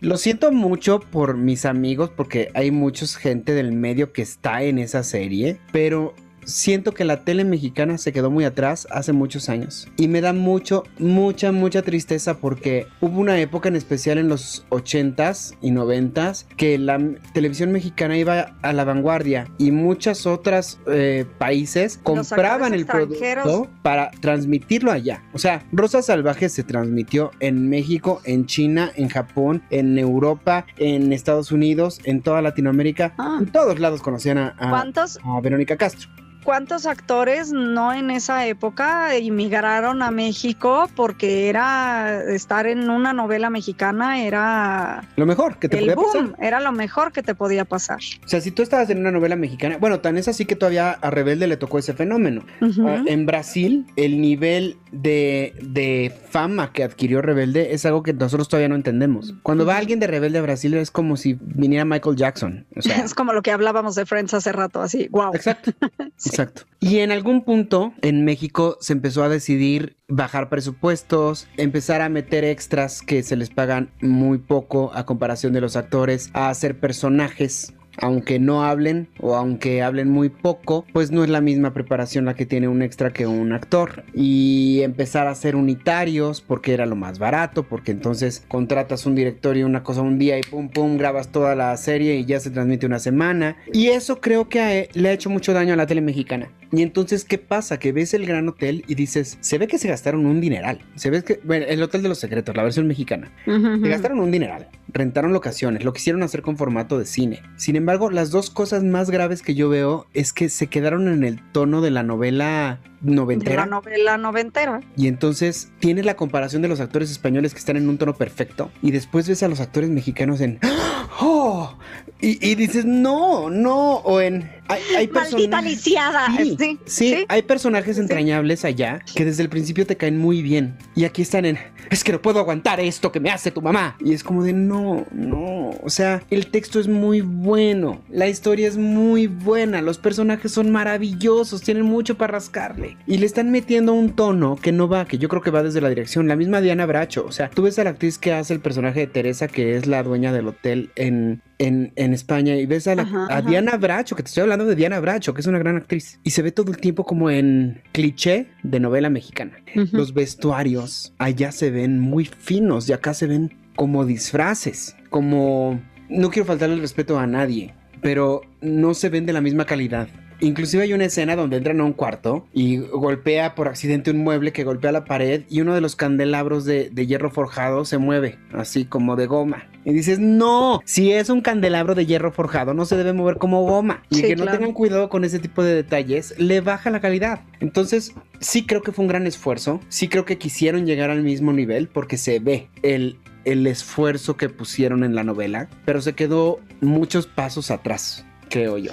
lo siento mucho por mis amigos, porque hay mucha gente del medio que está en esa serie, pero siento que la tele mexicana se quedó muy atrás hace muchos años. Y me da mucho, mucha, mucha tristeza porque hubo una época en especial en los 80s y 90s que la televisión mexicana iba a la vanguardia y muchas otras eh, países compraban el producto para transmitirlo allá. O sea, Rosa Salvaje se transmitió en México, en China, en Japón, en Europa, en Estados Unidos, en toda Latinoamérica. Ah. En todos lados conocían a, a- ¿Cuántos, a Verónica Castro. Cuántos actores no en esa época inmigraron a México porque era estar en una novela mexicana era lo mejor que te el podía boom, pasar. era lo mejor que te podía pasar. O sea, si tú estabas en una novela mexicana, bueno, tan es así que todavía a Rebelde le tocó ese fenómeno. Ah, En Brasil, el nivel de, de fama que adquirió Rebelde es algo que nosotros todavía no entendemos. Cuando va alguien de Rebelde a Brasil es como si viniera Michael Jackson. O sea, es como lo que hablábamos de Friends hace rato, así, wow. Exacto. Exacto. Y en algún punto en México se empezó a decidir bajar presupuestos, empezar a meter extras que se les pagan muy poco a comparación de los actores, a hacer personajes. Aunque no hablen o aunque hablen muy poco, pues no es la misma preparación la que tiene un extra que un actor. Y empezar a hacer unitarios porque era lo más barato, porque entonces contratas un director y una cosa un día y pum pum grabas toda la serie y ya se transmite una semana. Y eso creo que le ha hecho mucho daño a la tele mexicana. Y entonces, ¿qué pasa? Que ves el gran hotel y dices, se ve que se gastaron un dineral. Se ve que, bueno, el hotel de los secretos, la versión mexicana. Se gastaron un dineral, rentaron locaciones, lo quisieron hacer con formato de cine. Sin embargo, las dos cosas más graves que yo veo es que se quedaron en el tono de la novela De noventera. la novela noventera. Y entonces tienes la comparación de los actores españoles que están en un tono perfecto y después ves a los actores mexicanos en ¡Oh! Y, y dices, no, no, o en... Hay, hay Maldita lisiada. Sí, Sí, sí, hay personajes entrañables allá que desde el principio te caen muy bien. Y aquí están en, es que no puedo aguantar esto que me hace tu mamá. Y es como de, no, no. O sea, el texto es muy bueno, la historia es muy buena, los personajes son maravillosos, tienen mucho para rascarle. Y le están metiendo un tono que no va, que yo creo que va desde la dirección. La misma Diana Bracho. O sea, tú ves a la actriz que hace el personaje de Teresa, que es la dueña del hotel en, en, en España, y ves a, la- Ajá, a ajá. Diana Bracho, que te estoy hablando de Diana Bracho, que es una gran actriz. Y se ve todo el tiempo como en cliché de novela mexicana. Los vestuarios allá se ven muy finos y acá se ven como disfraces, como... No quiero faltarle el respeto a nadie, pero no se ven de la misma calidad. Inclusive hay una escena donde entran a un cuarto y golpea por accidente un mueble que golpea la pared y uno de los candelabros de, de hierro forjado se mueve, así como de goma. Y dices, no, si es un candelabro de hierro forjado no se debe mover como goma. Y Sí, que no claro. tengan cuidado con ese tipo de detalles le baja la calidad. Entonces, sí creo que fue un gran esfuerzo, sí creo que quisieron llegar al mismo nivel porque se ve el, el esfuerzo que pusieron en la novela, pero se quedó muchos pasos atrás, creo yo.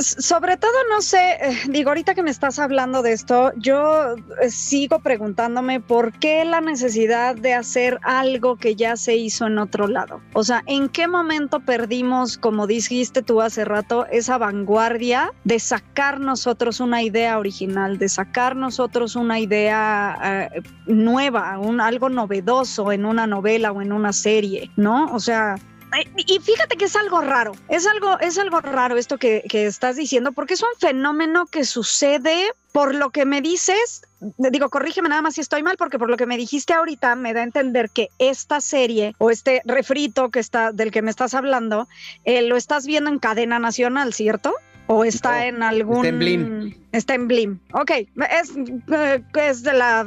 Sobre todo, no sé, eh, digo, ahorita que me estás hablando de esto, yo eh, sigo preguntándome por qué la necesidad de hacer algo que ya se hizo en otro lado. O sea, ¿en qué momento perdimos, como dijiste tú hace rato, esa vanguardia de sacar nosotros una idea original, de sacar nosotros una idea eh, nueva, un, algo novedoso en una novela o en una serie, ¿no? O sea, y fíjate que es algo raro, es algo, es algo raro esto que, que estás diciendo, porque es un fenómeno que sucede por lo que me dices, digo, corrígeme nada más si estoy mal, porque por lo que me dijiste ahorita me da a entender que esta serie o este refrito que está, del que me estás hablando, eh, lo estás viendo en cadena nacional, ¿cierto? ¿O está No, en algún... en Blim. Está en Blim. Ok, es, eh, es de la...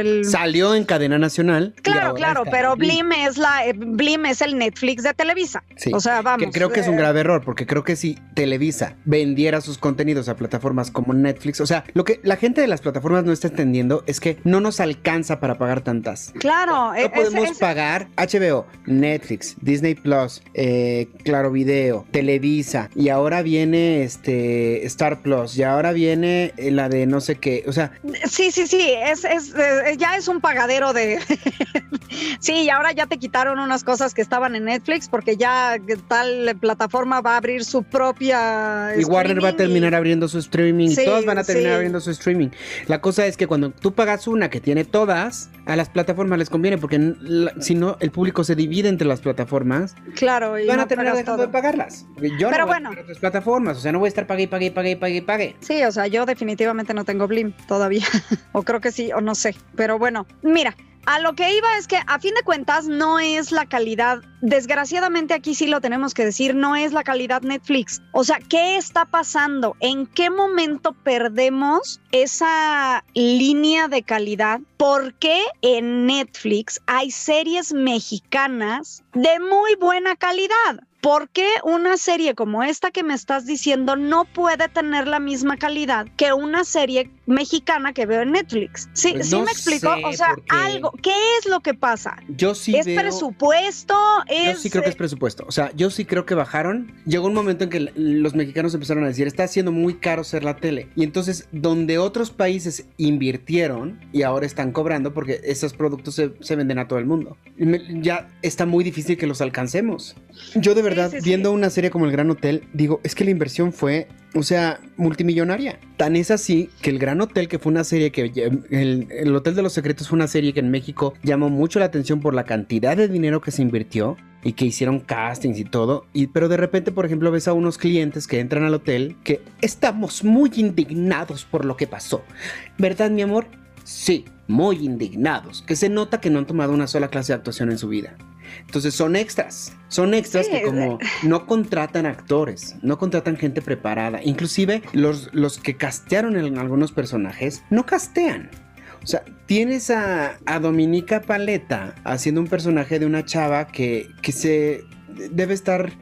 el- Salió en cadena nacional. Claro, claro, pero Blim. Blim es la eh, Blim es el Netflix de Televisa. Sí, O sea, vamos. Que creo que es un eh, grave error, porque creo que si Televisa vendiera sus contenidos a plataformas como Netflix, o sea, lo que la gente de las plataformas no está entendiendo es que no nos alcanza para pagar tantas. Claro, No podemos es- pagar HBO, Netflix, Disney Plus, eh, Claro Video, Televisa y ahora viene este Star Plus y ahora viene eh, la de no sé qué, o sea, sí, sí, sí, es, es, eh, ya es un pagadero de. sí, y ahora ya te quitaron unas cosas que estaban en Netflix porque ya tal plataforma va a abrir su propia. y Warner va a terminar y- abriendo su streaming y Sí, todos van a terminar sí. abriendo su streaming. La cosa es que cuando tú pagas una que tiene todas, a las plataformas les conviene porque si no el público se divide entre las plataformas Claro, y van no a terminar dejando todo. de pagarlas. Yo Pero no voy bueno. a otras plataformas, o sea, no voy a estar pague, pague, pague, pague, pague. Sí, o sea, yo definitivamente no tengo Blim todavía. o creo que sí, o no sé. Pero bueno, mira, a lo que iba es que a fin de cuentas no es la calidad. Desgraciadamente aquí sí lo tenemos que decir, no es la calidad Netflix. O sea, ¿qué está pasando? ¿En qué momento perdemos esa línea de calidad? ¿Por qué en Netflix hay series mexicanas de muy buena calidad? ¿Por qué una serie como esta que me estás diciendo no puede tener la misma calidad que una serie mexicana que veo en Netflix? Sí, Pues ¿sí me explico? sé, O sea, porque- algo, ¿qué es lo que pasa? Yo sí ¿Es veo- presupuesto? Yo ¿Es, sí creo que es eh, presupuesto. O sea, yo sí creo que bajaron. Llegó un momento en que los mexicanos empezaron a decir, está haciendo muy caro ser la tele. Y entonces, donde otros países invirtieron y ahora están cobrando porque esos productos se, se venden a todo el mundo. Ya está muy difícil que los alcancemos. Yo de verdad, sí, sí. viendo una serie como El Gran Hotel, digo, es que la inversión fue, o sea, multimillonaria. Tan es así que El Gran Hotel, que fue una serie que, el, el Hotel de los Secretos fue una serie que en México llamó mucho la atención por la cantidad de dinero que se invirtió y que hicieron castings y todo. Y, pero de repente, por ejemplo, ves a unos clientes que entran al hotel que estamos muy indignados por lo que pasó. ¿Verdad, mi amor? Sí, muy indignados. Que se nota que no han tomado una sola clase de actuación en su vida. Entonces son extras, son extras Sí, que como no contratan actores, no contratan gente preparada, inclusive los, los que castearon en algunos personajes no castean. O sea, tienes a, a Dominica Paleta haciendo un personaje de una chava que, que se debe estar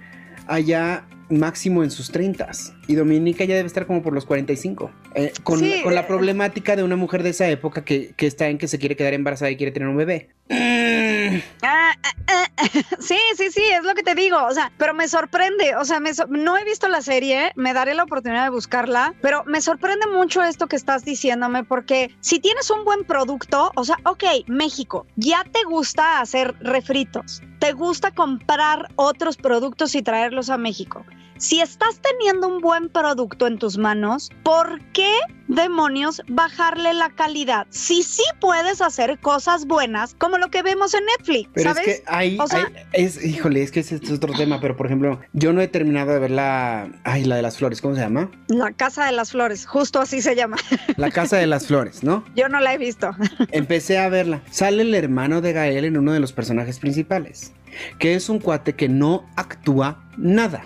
allá máximo en sus 30 y Dominica ya debe estar como por los 45 eh, con, Sí, con la eh. problemática de una mujer de esa época que, que está en que se quiere quedar embarazada y quiere tener un bebé. Mm. Ah, ah, ah, sí, sí, sí, es lo que te digo. O sea, pero me sorprende. O sea, me so- no he visto la serie, me daré la oportunidad de buscarla, pero me sorprende mucho esto que estás diciéndome, porque si tienes un buen producto, o sea, ok, México, ya te gusta hacer refritos, te gusta comprar otros productos y traerlos a México. Si estás teniendo un buen producto en tus manos, ¿por qué demonios bajarle la calidad? Si sí puedes hacer cosas buenas, como lo que vemos en Netflix, Pero ¿sabes? es que ahí, O sea- ahí es, híjole, es que ese es otro tema, pero por ejemplo, yo no he terminado de ver la, ay, la de las flores, ¿cómo se llama? La Casa de las Flores, justo así se llama. La casa de las flores, ¿no? Yo no la he visto. Empecé a verla. Sale el hermano de Gael en uno de los personajes principales, que es un cuate que no actúa nada.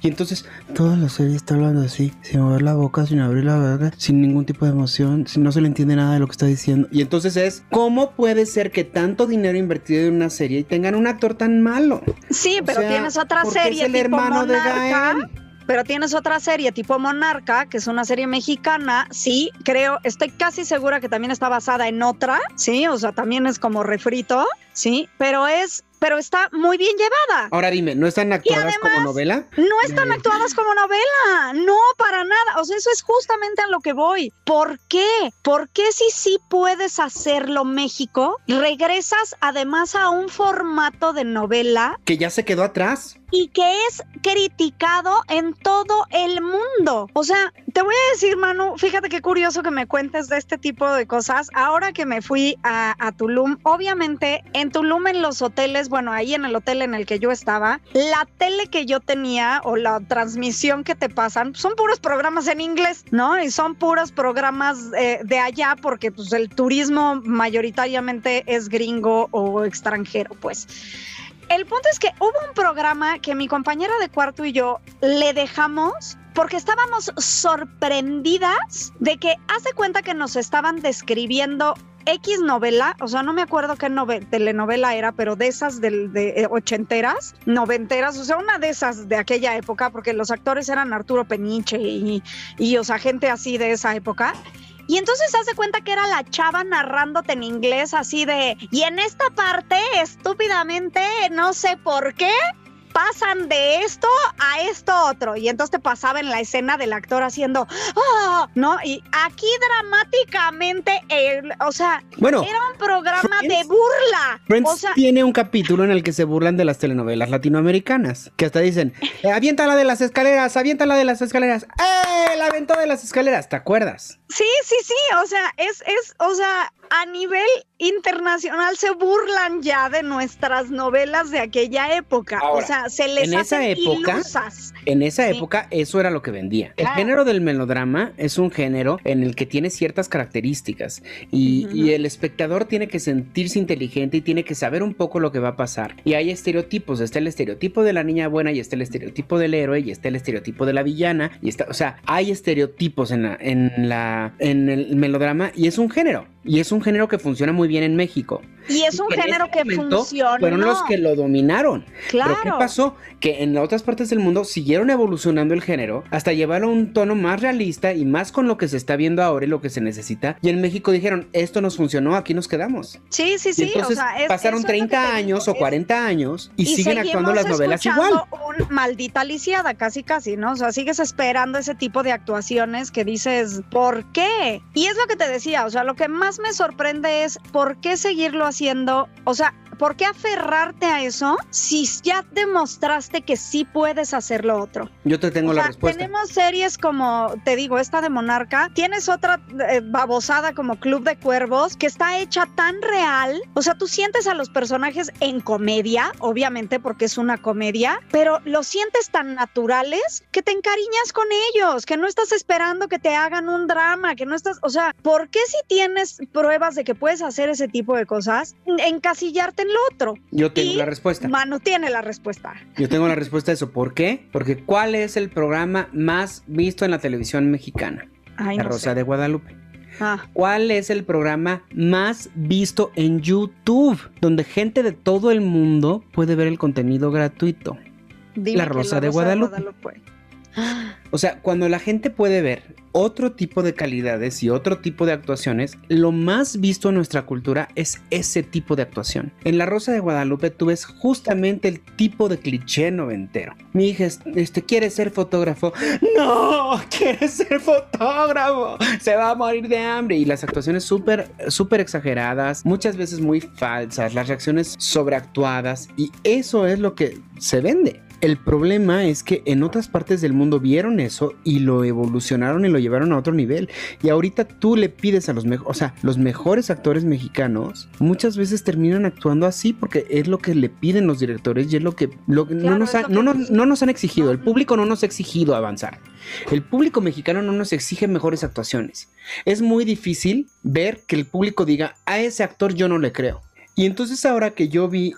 Y entonces toda la serie está hablando así, sin mover la boca, sin abrir la boca, sin ningún tipo de emoción, no se le entiende nada de lo que está diciendo. Y entonces es, ¿cómo puede ser que tanto dinero invertido en una serie y tengan un actor tan malo? Sí, O pero sea, tienes otra serie es el tipo hermano de Monarca. Gael. Pero tienes otra serie tipo Monarca, que es una serie mexicana, sí, creo, estoy casi segura que también está basada en otra, sí, o sea, también es como refrito, sí, pero es, pero está muy bien llevada. Ahora dime, ¿no están actuadas como novela? No están actuadas como novela, no, para nada. O sea, eso es justamente a lo que voy. ¿Por qué? ¿Por qué si sí puedes hacerlo México, regresas además a un formato de novela Que ya se quedó atrás. y que es criticado en todo el mundo? O sea, te voy a decir, Manu, fíjate qué curioso que me cuentes de este tipo de cosas. Ahora que me fui a, Tulum, obviamente en Tulum en los hoteles, bueno, ahí en el hotel en el que yo estaba, la tele que yo tenía o la transmisión que te pasan son puros programas en inglés, ¿no? Y son puros programas eh, de allá porque pues el turismo mayoritariamente es gringo o extranjero, pues. El punto es que hubo un programa que mi compañera de cuarto y yo le dejamos porque estábamos sorprendidas de que hace cuenta que nos estaban describiendo X novela, o sea, no me acuerdo qué nove- telenovela era, pero de esas del- de, eh, ochenteras, noventeras, o sea, una de esas de aquella época, porque los actores eran Arturo Peniche y, y o sea, gente así de esa época. Y entonces hace cuenta que era la chava narrándote en inglés así de, y en esta parte, estúpidamente, no sé por qué, pasan de esto a esto otro. Y entonces te pasaba en la escena del actor haciendo, ¡ah! ¿no? Y aquí dramáticamente, el- o sea, Bueno, era un programa de burla. Friends o sea, tiene un capítulo en el que se burlan de las telenovelas latinoamericanas. Que hasta dicen, "Eh, aviéntala de las escaleras, aviéntala de las escaleras. ¡Eh! La aventó de las escaleras, ¿te acuerdas? Sí, sí, sí, o sea, es, es, o sea, a nivel internacional se burlan ya de nuestras novelas de aquella época. Ahora, o sea, se les en esa hacen época- ilusas. En esa Sí. época eso era lo que vendía. El Claro. género del melodrama es un género en el que tiene ciertas características y, el espectador tiene que sentirse inteligente y tiene que saber un poco lo que va a pasar. Y hay estereotipos, está el estereotipo de la niña buena y está el estereotipo del héroe y está el estereotipo de la villana y está, o sea, hay estereotipos en la en la en el melodrama y es un género y es un género que funciona muy bien en México. Y es un en género que funcionó. Fueron los que lo dominaron. Claro. Pero ¿qué pasó? Que en otras partes del mundo siguieron evolucionando el género hasta llevarlo a un tono más realista y más con lo que se está viendo ahora y lo que se necesita. Y en México dijeron, esto nos funcionó, aquí nos quedamos. Sí, sí, Y sí. entonces o sea, es- pasaron eso es lo que 30 te años digo, o es- 40 años y, siguen actuando las novelas igual. Un maldita lisiada, casi casi, ¿no? O sea, sigues esperando ese tipo de actuaciones que dices, ¿por qué? Y es lo que te decía, o sea, lo que más me sorprende es por qué seguirlo haciendo, o sea, ¿Por qué aferrarte a eso si ya demostraste que sí puedes hacer lo otro? Yo te tengo O la respuesta. Tenemos series como, te digo, esta de Monarca. Tienes otra eh, babosada como Club de Cuervos que está hecha tan real. O sea, tú sientes a los personajes en comedia, obviamente porque es una comedia, pero los sientes tan naturales que te encariñas con ellos, que no estás esperando que te hagan un drama, que no estás, o sea, ¿por qué si tienes pruebas de que puedes hacer ese tipo de cosas, encasillarte en lo otro? Yo tengo y la respuesta. Manu tiene la respuesta. Yo tengo la respuesta a eso. ¿Por qué? Porque ¿cuál es el programa más visto en la televisión mexicana? Ay, la no Rosa sé. de Guadalupe. Ah. ¿Cuál es el programa más visto en YouTube? Donde gente de todo el mundo puede ver el contenido gratuito. Dime La Rosa de Guadalupe. Guadalupe. O sea, cuando la gente puede ver otro tipo de calidades y otro tipo de actuaciones, lo más visto en nuestra cultura es ese tipo de actuación. En La Rosa de Guadalupe tú ves justamente el tipo de cliché noventero. Mi hija es- este, quiere ser fotógrafo. No, quiere ser fotógrafo. Se va a morir de hambre. Y las actuaciones súper, súper exageradas, muchas veces muy falsas, las reacciones sobreactuadas. Y eso es lo que se vende. El problema es que en otras partes del mundo vieron eso y lo evolucionaron y lo llevaron a otro nivel. Y ahorita tú le pides a los mejores, o sea, los mejores actores mexicanos muchas veces terminan actuando así porque es lo que le piden los directores y es lo que, lo no, nos ha- no, nos- dicen. no nos han exigido. El público no nos ha exigido avanzar. El público mexicano no nos exige mejores actuaciones. Es muy difícil ver que el público diga, a ese actor yo no le creo. Y entonces ahora que yo vi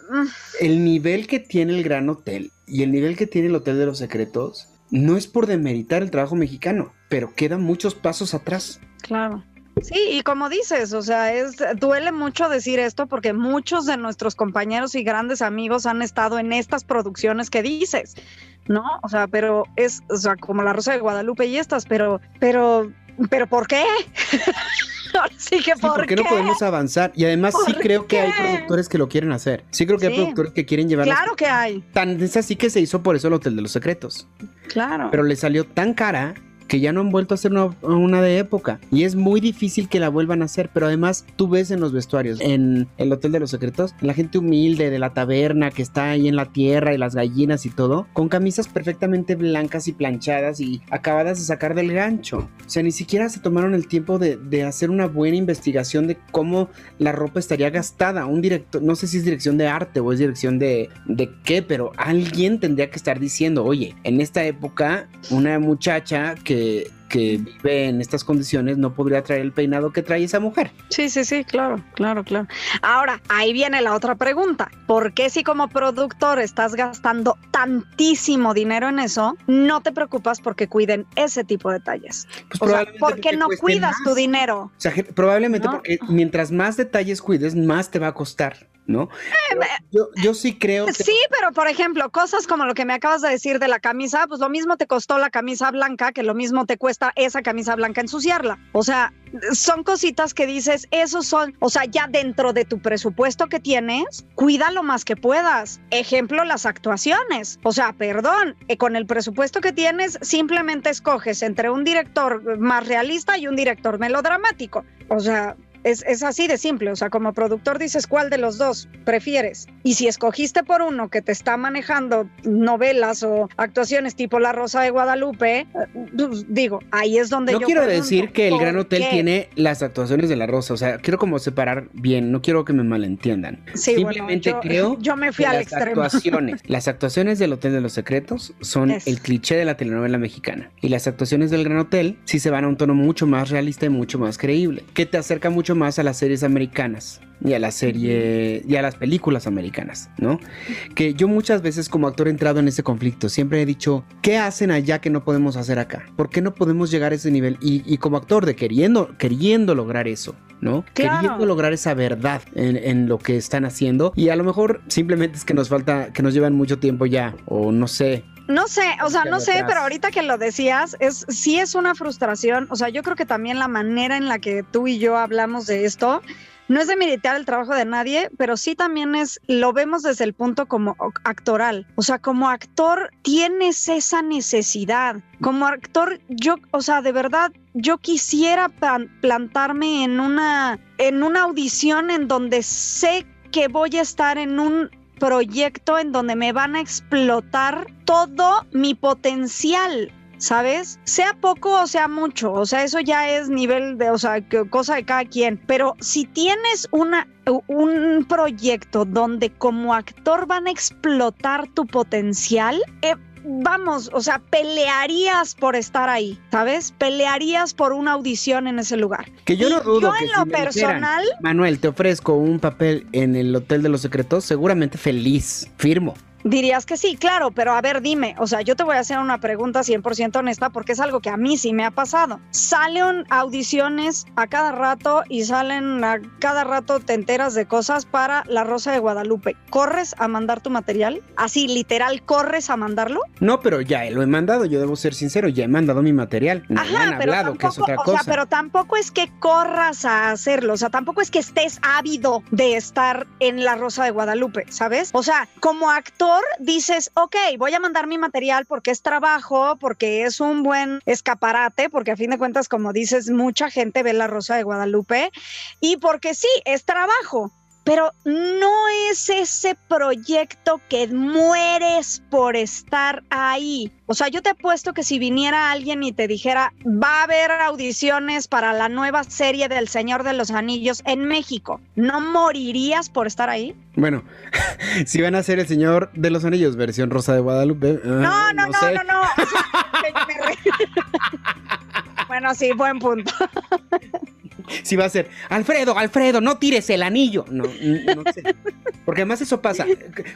el nivel que tiene el Gran Hotel y el nivel que tiene el Hotel de los Secretos no es por demeritar el trabajo mexicano, pero quedan muchos pasos atrás. Claro. Sí, y como dices, o sea, es duele mucho decir esto porque muchos de nuestros compañeros y grandes amigos han estado en estas producciones que dices, ¿no? O sea, pero es, como La Rosa de Guadalupe y estas, pero, pero, pero ¿por qué? Ahora sí que Sí, ¿por, ¿por qué no podemos avanzar? Y además sí ¿Por creo que hay productores que lo quieren hacer. Sí creo que hay Sí. productores que quieren llevar Claro que hay, Tan es así que se hizo por eso el Hotel de los Secretos. claro. Pero le salió tan cara que ya no han vuelto a hacer una, de época. Y es muy difícil que la vuelvan a hacer. Pero además, tú ves en los vestuarios, en el Hotel de los Secretos, la gente humilde de la taberna que está ahí en la tierra y las gallinas y todo, con camisas perfectamente blancas y planchadas y acabadas de sacar del gancho. O sea, ni siquiera se tomaron el tiempo de, de hacer una buena investigación de cómo la ropa estaría gastada. Un director, no sé si es dirección de arte o es dirección de, de qué, pero alguien tendría que estar diciendo, oye, en esta época, una muchacha que, que vive en estas condiciones no podría traer el peinado que trae esa mujer. Sí, sí, sí, claro, claro, claro. Ahora, ahí viene la otra pregunta. ¿Por qué si como productor estás gastando tantísimo dinero en eso, no te preocupas porque cuiden ese tipo de detalles? Pues O sea, probablemente ¿por qué porque no cuidas tu dinero? O sea, probablemente ¿No? porque mientras más detalles cuides, más te va a costar, ¿no? Pero yo, yo sí creo que... Sí, pero por ejemplo, cosas como lo que me acabas de decir de la camisa, pues lo mismo te costó la camisa blanca que lo mismo te cuesta esa camisa blanca ensuciarla. O sea, son cositas que dices, esos son, o sea, ya dentro de tu presupuesto que tienes, cuida lo más que puedas. Ejemplo, las actuaciones. O sea, perdón, eh, con el presupuesto que tienes, simplemente escoges entre un director más realista y un director melodramático. O sea, es, es así de simple, o sea, como productor dices cuál de los dos prefieres. Y si escogiste por uno que te está manejando novelas o actuaciones tipo La Rosa de Guadalupe, eh, pues, digo, ahí es donde No yo quiero decir que el ¿por Gran Hotel qué? tiene las actuaciones de la Rosa, o sea, quiero como separar bien, no quiero que me malentiendan. Sí, bueno, Simplemente yo- creo yo me fui que al las extremo. actuaciones, las actuaciones del Hotel de los Secretos son Es. el cliché de la telenovela mexicana y las actuaciones del Gran Hotel sí se van a un tono mucho más realista y mucho más creíble, que te acerca mucho mucho más a las series americanas y a la serie y a las películas americanas, ¿no? Que yo muchas veces como actor he entrado en ese conflicto, siempre he dicho, ¿qué hacen allá que no podemos hacer acá? ¿Por qué no podemos llegar a ese nivel? Y, como actor de queriendo, queriendo lograr eso, ¿no? Queriendo lograr esa verdad en, en, lo que están haciendo y a lo mejor simplemente es que nos falta, que nos llevan mucho tiempo ya o no sé, no sé, o sea, no sé, pero ahorita que lo decías, es sí es una frustración. O sea, yo creo que también la manera en la que tú y yo hablamos de esto no es de militar el trabajo de nadie, pero sí también es, lo vemos desde el punto como actoral. O sea, como actor tienes esa necesidad. Como actor, yo, o sea, de verdad, yo quisiera plantarme en una, en una audición en donde sé que voy a estar en un proyecto en donde me van a explotar todo mi potencial. ¿sabes? Sea poco o sea mucho, o sea, eso ya es nivel de, o sea, cosa de cada quien, pero si tienes una un proyecto donde como actor van a explotar tu potencial, eh, vamos, o sea, pelearías por estar ahí, ¿sabes? Pelearías por una audición en ese lugar. Que yo no dudo. Yo en lo personal. Manuel, te ofrezco un papel en el Hotel de los Secretos, seguramente feliz, firmo. Dirías que sí, claro, pero a ver, dime, o sea, yo te voy a hacer una pregunta 100% honesta porque es algo que a mí sí me ha pasado. Salen audiciones a cada rato y salen a cada rato te enteras de cosas para La Rosa de Guadalupe. ¿Corres a mandar tu material? Así, literal, ¿corres a mandarlo? No, pero ya lo he mandado, yo debo ser sincero, ya he mandado mi material. Me han hablado, que es otra cosa. O sea, pero tampoco es que corras a hacerlo, o sea, tampoco es que estés ávido de estar en La Rosa de Guadalupe, ¿sabes? O sea, como actor dices, ok, voy a mandar mi material porque es trabajo, porque es un buen escaparate, porque a fin de cuentas, como dices, mucha gente ve la Rosa de Guadalupe y porque sí, es trabajo pero no es ese proyecto que mueres por estar ahí. O sea, yo te apuesto que si viniera alguien y te dijera, va a haber audiciones para la nueva serie del Señor de los Anillos en México, ¿no morirías por estar ahí? Bueno, si van a ser el Señor de los Anillos, versión Rosa de Guadalupe. no, no, no, no, no, bueno, sí, buen punto si va a ser, Alfredo, Alfredo, no tires el anillo. No, no sé. Porque además eso pasa.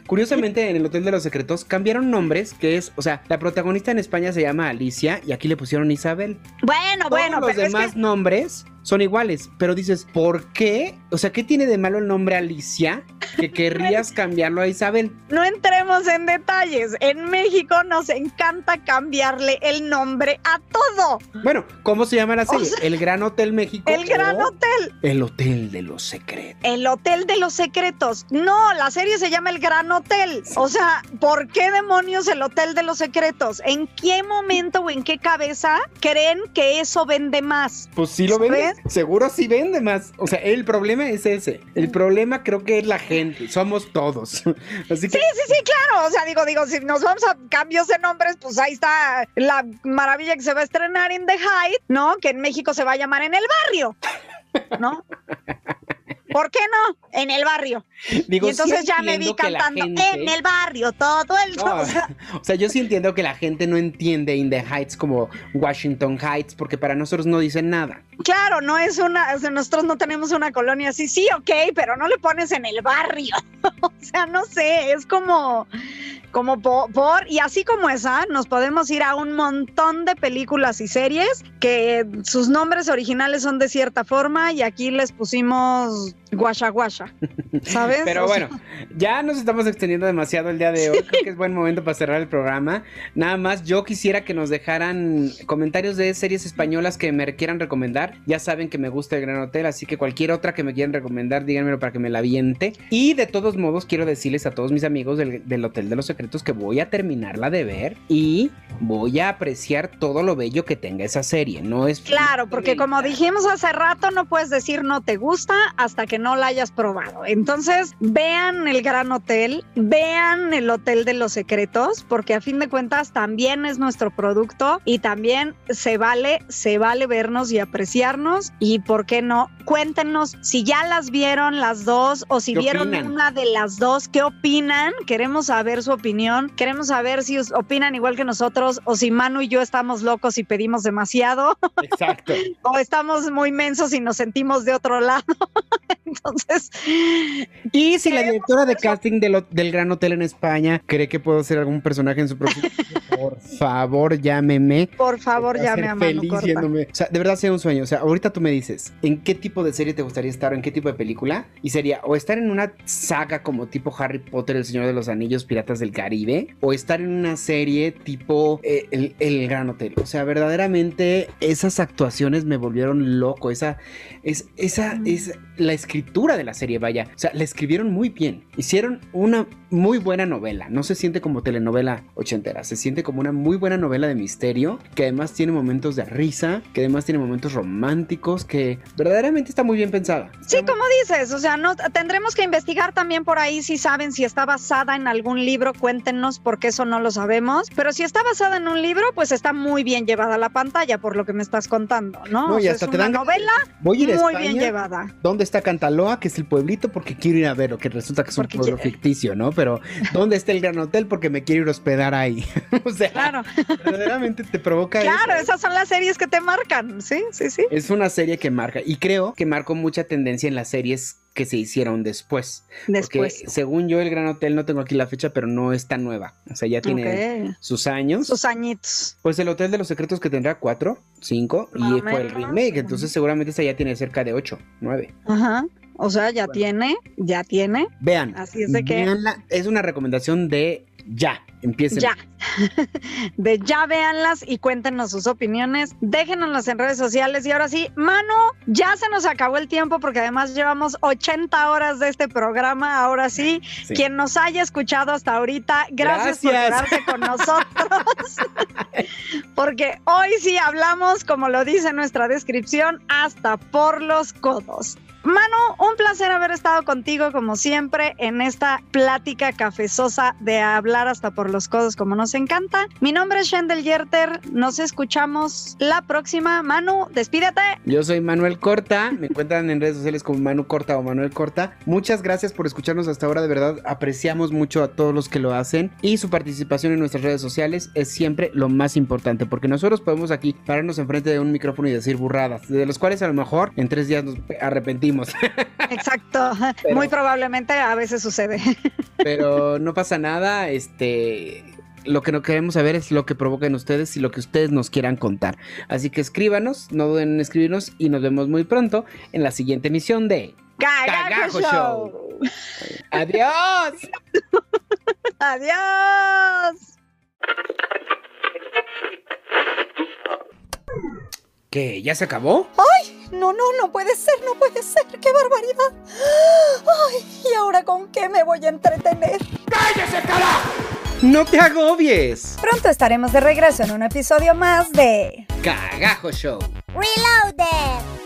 Curiosamente, en el Hotel de los Secretos cambiaron nombres, que es, o sea, la protagonista en España se llama Alicia y aquí le pusieron Isabel. Bueno, bueno, los demás nombres son iguales, pero dices, ¿por qué? O sea, ¿qué tiene de malo el nombre Alicia que querrías cambiarlo a Isabel? No entremos en detalles. En México nos encanta cambiarle el nombre a todo. Bueno, ¿cómo se llama la serie? el Gran Hotel México. El Gran Hotel. El Hotel de los Secretos. El Hotel de los Secretos. No, la serie se llama El Gran Hotel. O sea, ¿por qué demonios el Hotel de los Secretos? ¿En qué momento o en qué cabeza creen que eso vende más? Pues sí lo vende. Seguro sí vende más. O sea, el problema es ese. El problema creo que es la gente. Somos todos. Así que... Sí, sí, sí, claro. O sea, digo, digo, si nos vamos a cambios de nombres, pues ahí está la maravilla que se va a estrenar en The Height, ¿no? Que en México se va a llamar en el barrio. ¿No? ¿Por qué no? En el barrio. y entonces ya me vi cantando en el barrio todo el o, sea, yo sí entiendo que la gente no entiende In the Heights como Washington Heights porque para nosotros no dicen nada. Claro, no es una, o sea, nosotros no tenemos una colonia así, sí, ok, pero no le pones en el barrio. o sea, no sé, es como como por, y así como esa, nos podemos ir a un montón de películas y series que sus nombres originales son de cierta forma y aquí les pusimos guasha guasha, ¿sabes? Pero bueno, ya nos estamos extendiendo demasiado el día de hoy, creo que es buen momento para cerrar el programa. Nada más, yo quisiera que nos dejaran comentarios de series españolas que me quieran recomendar. Ya saben que me gusta el Gran Hotel, así que cualquier otra que me quieran recomendar, díganmelo para que me la aviente. Y de todos modos, quiero decirles a todos mis amigos del, del Hotel de los Secretos que voy a terminarla de ver y voy a apreciar todo lo bello que tenga esa serie. No es claro, porque como dijimos hace rato, no puedes decir no te gusta hasta que no la hayas probado. Entonces, vean el Gran Hotel, vean el Hotel de los Secretos, porque a fin de cuentas también es nuestro producto y también se vale, se vale vernos y apreciarnos. Y por qué no, cuéntenos si ya las vieron las dos o si vieron una de las dos, qué opinan. Queremos saber su opinión, queremos saber si opinan igual que nosotros o si Manu y yo estamos locos y pedimos demasiado. Exacto. o estamos muy mensos y nos sentimos de otro lado. Entonces. Y si la directora de casting del, del, Gran Hotel en España cree que puedo ser algún personaje en su próximo. por favor, llámeme. Por favor, llámeme a feliz yéndome. O sea, de verdad sea un sueño. O sea, ahorita tú me dices, ¿en qué tipo de serie te gustaría estar o en qué tipo de película? Y sería o estar en una saga como tipo Harry Potter, El Señor de los Anillos, Piratas del Caribe, o estar en una serie tipo eh, el, el, Gran Hotel. O sea, verdaderamente esas actuaciones me volvieron loco. Esa es, esa es la escritura de la serie, vaya. O sea, la escribieron muy bien. Hicieron una muy buena novela. No se siente como telenovela ochentera. Se siente como una muy buena novela de misterio. Que además tiene momentos de risa. Que además tiene momentos románticos. Que verdaderamente está muy bien pensada. Sí, como dices. O sea, no tendremos que investigar también por ahí si saben si está basada en algún libro. Cuéntenos porque eso no lo sabemos. Pero si está basada en un libro, pues está muy bien llevada a la pantalla por lo que me estás contando, ¿no? no y hasta te dan novela Voy a ir muy bien llevada. ¿Dónde está Cantaloa, que es el pueblito? Porque quiero ir a ver, o que resulta que es un pueblo ficticio, ¿no? Pero ¿dónde está el Gran Hotel? Porque me quiero ir a hospedar ahí. o sea, claro. verdaderamente te provoca Claro, esas son las series que te marcan, sí, sí, sí. Es una serie que marca, y creo que marcó mucha tendencia en las series que se hicieron después. Después. Porque según yo, el Gran Hotel, no tengo aquí la fecha, pero no es tan nueva. O sea, ya tiene sus años. Sus añitos. Pues el Hotel de los Secretos que tendrá cuatro, cinco, y fue el remake. Entonces seguramente esta ya tiene cerca de ocho, nueve. Ajá. O sea, ya tiene, ya tiene. Vean. Así es de que. es una recomendación de ya, empiecen. Ya. De ya véanlas y cuéntenos sus opiniones. Déjenoslas en redes sociales. Y ahora sí, Manu, ya se nos acabó el tiempo porque además llevamos 80 horas de este programa. Ahora sí, quien nos haya escuchado hasta ahorita, gracias, por quedarse con nosotros. porque hoy sí hablamos, como lo dice nuestra descripción, hasta por los codos. Manu, un placer haber estado contigo como siempre en esta plática cafezosa de hablar hasta por los codos como nos encanta. Mi nombre es Shendel Yerter, nos escuchamos la próxima. Manu, despídete. Yo soy Manuel Corta, me encuentran en redes sociales como Manu Corta o Manuel Corta. Muchas gracias por escucharnos hasta ahora, de verdad apreciamos mucho a todos los que lo hacen y su participación en nuestras redes sociales es siempre lo más importante porque nosotros podemos aquí pararnos enfrente de un micrófono y decir burradas, de los cuales a lo mejor en tres días nos arrepentimos Exacto, muy probablemente a veces sucede. Pero no pasa nada, este lo que no queremos saber es lo que provocan ustedes y lo que ustedes nos quieran contar. Así que escríbanos, no duden en escribirnos y nos vemos muy pronto en la siguiente emisión de Cagajo, Show. Adiós. Adiós. ¿Qué? ¿Ya se acabó? ¡Ay! No, no, no puede ser, no puede ser. ¡Qué barbaridad! ¡Ay! ¿Y ahora con qué me voy a entretener? ¡Cállese, carajo! ¡No te agobies! Pronto estaremos de regreso en un episodio más de Cagajo Show. Reloaded.